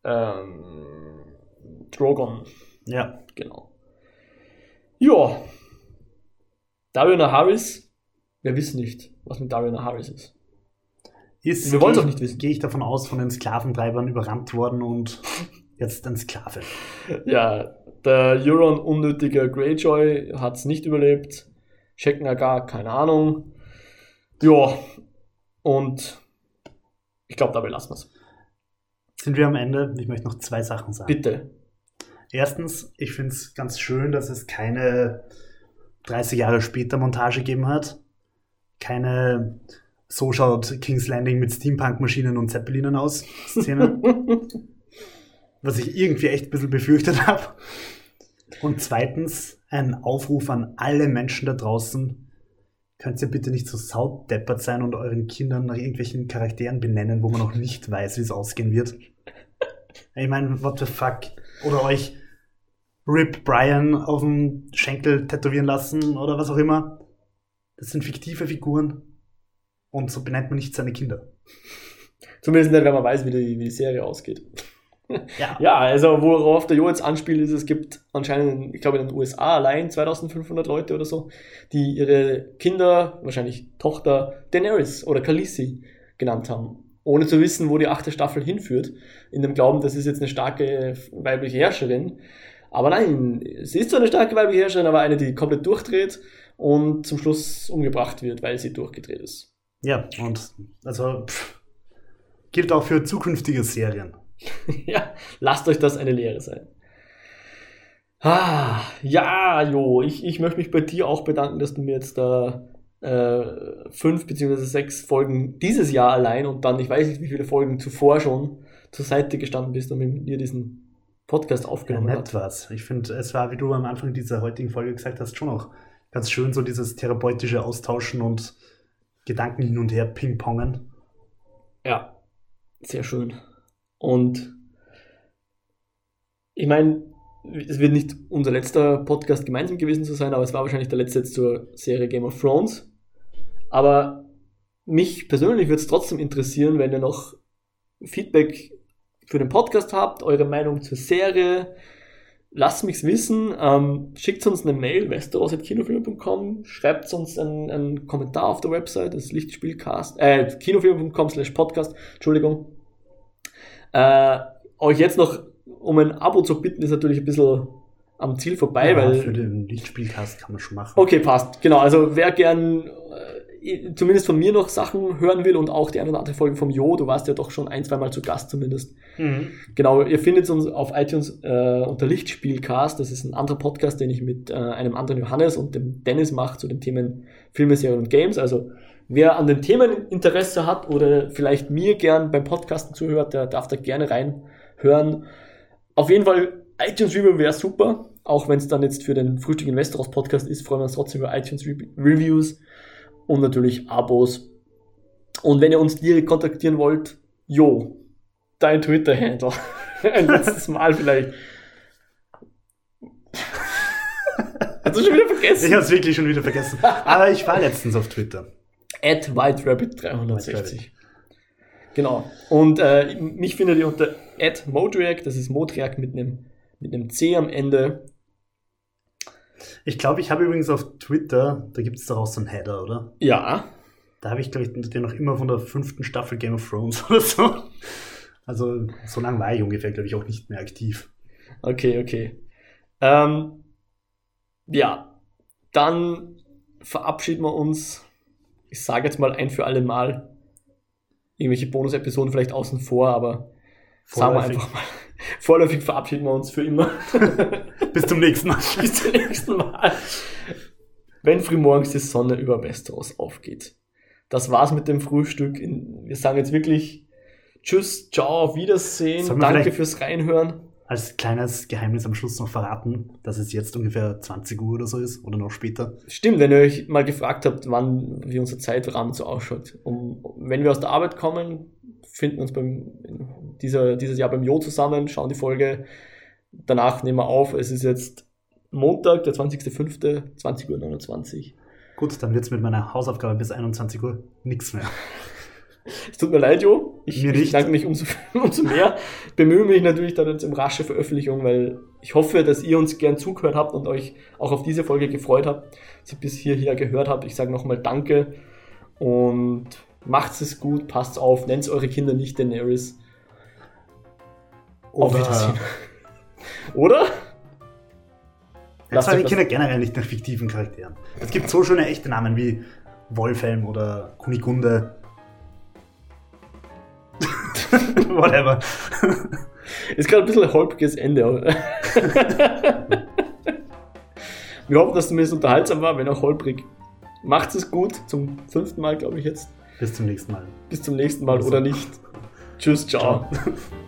ähm, Drogon, Ja. genau. Ja. Dario Naharis, wir wissen nicht, was mit Dario Naharis ist. Ist, Wir auch ich- nicht wissen. Gehe ich davon aus, von den Sklaventreibern überrannt worden und jetzt ein Sklave. Ja, der Euron unnötiger Greyjoy hat es nicht überlebt. Checken Agar, keine Ahnung. Ja, und ich glaube, dabei lassen wir es. Sind wir am Ende? Ich möchte noch zwei Sachen sagen. Bitte. Erstens, ich finde es ganz schön, dass es keine 30 Jahre später Montage gegeben hat. Keine so schaut King's Landing mit Steampunk-Maschinen und Zeppelinern aus, Szene. (laughs) was ich irgendwie echt ein bisschen befürchtet habe. Und zweitens ein Aufruf an alle Menschen da draußen. Könnt ihr bitte nicht so sautdeppert sein und euren Kindern nach irgendwelchen Charakteren benennen, wo man noch nicht weiß, wie es ausgehen wird? Ich meine, what the fuck? Oder euch Rip Brian auf dem Schenkel tätowieren lassen oder was auch immer. Das sind fiktive Figuren. Und so benennt man nicht seine Kinder. Zumindest nicht, wenn man weiß, wie die, wie die Serie ausgeht. Ja. (laughs) Ja, also worauf der Jo jetzt anspielt, ist, es gibt anscheinend, ich glaube in den USA allein 2500 Leute oder so, die ihre Kinder, wahrscheinlich Tochter Daenerys oder Khaleesi genannt haben. Ohne zu wissen, wo die achte Staffel hinführt. In dem Glauben, das ist jetzt eine starke weibliche Herrscherin. Aber nein, sie ist zwar eine starke weibliche Herrscherin, aber eine, die komplett durchdreht und zum Schluss umgebracht wird, weil sie durchgedreht ist. Ja, und also pff, gilt auch für zukünftige Serien. (laughs) ja, lasst euch das eine Lehre sein. Ah, ja, Jo, ich, ich möchte mich bei dir auch bedanken, dass du mir jetzt da äh, fünf beziehungsweise sechs Folgen dieses Jahr allein und dann, ich weiß nicht, wie viele Folgen zuvor schon zur Seite gestanden bist und mit mir diesen Podcast Ja, aufgenommen nett hast. war's. Ich finde, es war, wie du am Anfang dieser heutigen Folge gesagt hast, schon auch ganz schön, so dieses therapeutische Austauschen und Gedanken hin und her ping-pongen. Ja, sehr schön. Und ich meine, es wird nicht unser letzter Podcast gemeinsam gewesen zu sein, aber es war wahrscheinlich der letzte zur Serie Game of Thrones. Aber mich persönlich würde es trotzdem interessieren, wenn ihr noch Feedback für den Podcast habt, eure Meinung zur Serie. Lasst mich's wissen. Ähm, schickt uns eine Mail, westeros.kinofilm.com, schreibt uns einen, einen Kommentar auf der Website, das Lichtspielcast, äh, kinofilm.com slash podcast, Entschuldigung. Äh, euch jetzt noch um ein Abo zu bitten, ist natürlich ein bisschen am Ziel vorbei, Ja, weil für den Lichtspielcast kann man schon machen. Okay, passt. Genau, also wer gern zumindest von mir noch Sachen hören will und auch die eine oder andere Folge vom Jo, du warst ja doch schon ein, zwei Mal zu Gast zumindest. Mhm. Genau, ihr findet uns auf iTunes äh, unter Lichtspielcast. Das ist ein anderer Podcast, den ich mit äh, einem anderen Johannes und dem Dennis mache zu den Themen Filme, Serien und Games. Also wer an den Themen Interesse hat oder vielleicht mir gern beim Podcasten zuhört, der darf da gerne reinhören. Auf jeden Fall iTunes Review wäre super. Auch wenn es dann jetzt für den Frühstück in Westeros Podcast ist, freuen wir uns trotzdem über iTunes Re Reviews und natürlich Abos. Und wenn ihr uns direkt kontaktieren wollt, jo, dein Twitter-Handle. (laughs) Ein letztes Mal vielleicht. (laughs) Hast du schon wieder Ich vergessen? habe es wirklich schon wieder vergessen. Aber ich war letztens auf Twitter. At WhiteRabbit360. Genau. Und äh, mich findet ihr unter at Modriac, das ist Modriac mit einem mit einem C am Ende. Ich glaube, ich habe übrigens auf Twitter, da gibt es doch auch so einen Header, oder? Ja. Da habe ich, glaube ich, den noch immer von der fünften Staffel Game of Thrones (laughs) oder so. Also, so lange war ich ungefähr, glaube ich, auch nicht mehr aktiv. Okay, okay. Ähm, ja, dann verabschieden wir uns. Ich sage jetzt mal ein für alle Mal. Irgendwelche Bonus-Episoden vielleicht außen vor, aber sagen wir Vorläufig. einfach mal. (laughs) Vorläufig verabschieden wir uns für immer. (laughs) Bis zum nächsten Mal. (laughs) Bis zum nächsten Mal. Wenn frühmorgens die Sonne über Westeros aufgeht. Das war's mit dem Frühstück. Wir sagen jetzt wirklich Tschüss, ciao, auf Wiedersehen. Danke fürs Reinhören. Als kleines Geheimnis am Schluss noch verraten, dass es jetzt ungefähr 20 Uhr oder so ist oder noch später. Stimmt, wenn ihr euch mal gefragt habt, wann wie unser Zeitrahmen so ausschaut. Um, wenn wir aus der Arbeit kommen, finden wir uns beim, dieser, dieses Jahr beim Jo zusammen, schauen die Folge. Danach nehmen wir auf. Es ist jetzt Montag, der 20.05., 20.29 Uhr. Gut, dann wird es mit meiner Hausaufgabe bis 21 Uhr nichts mehr. (laughs) Es tut mir leid, Jo. Ich, Mir ich danke mich umso, (laughs) umso mehr. Bemühe mich natürlich dann jetzt um rasche Veröffentlichung, weil ich hoffe, dass ihr uns gern zugehört habt und euch auch auf diese Folge gefreut habt, dass ihr bis hierher gehört habt. Ich sage nochmal Danke und macht's es gut, passt auf, nennt eure Kinder nicht Daenerys. Auf Wiedersehen. Oder? Lasst frage euch ich Kinder generell nicht nach fiktiven Charakteren. Es gibt so schöne echte Namen wie Wolfhelm oder Kunigunde. (laughs) Whatever. Ist gerade ein bisschen ein holpriges Ende. aber- Wir hoffen, dass es zumindest unterhaltsam war, wenn auch holprig. Macht es gut, zum fünften Mal, glaube ich jetzt. Bis zum nächsten Mal. Bis zum nächsten Mal oder nicht. Tschüss, ciao. ciao. (laughs)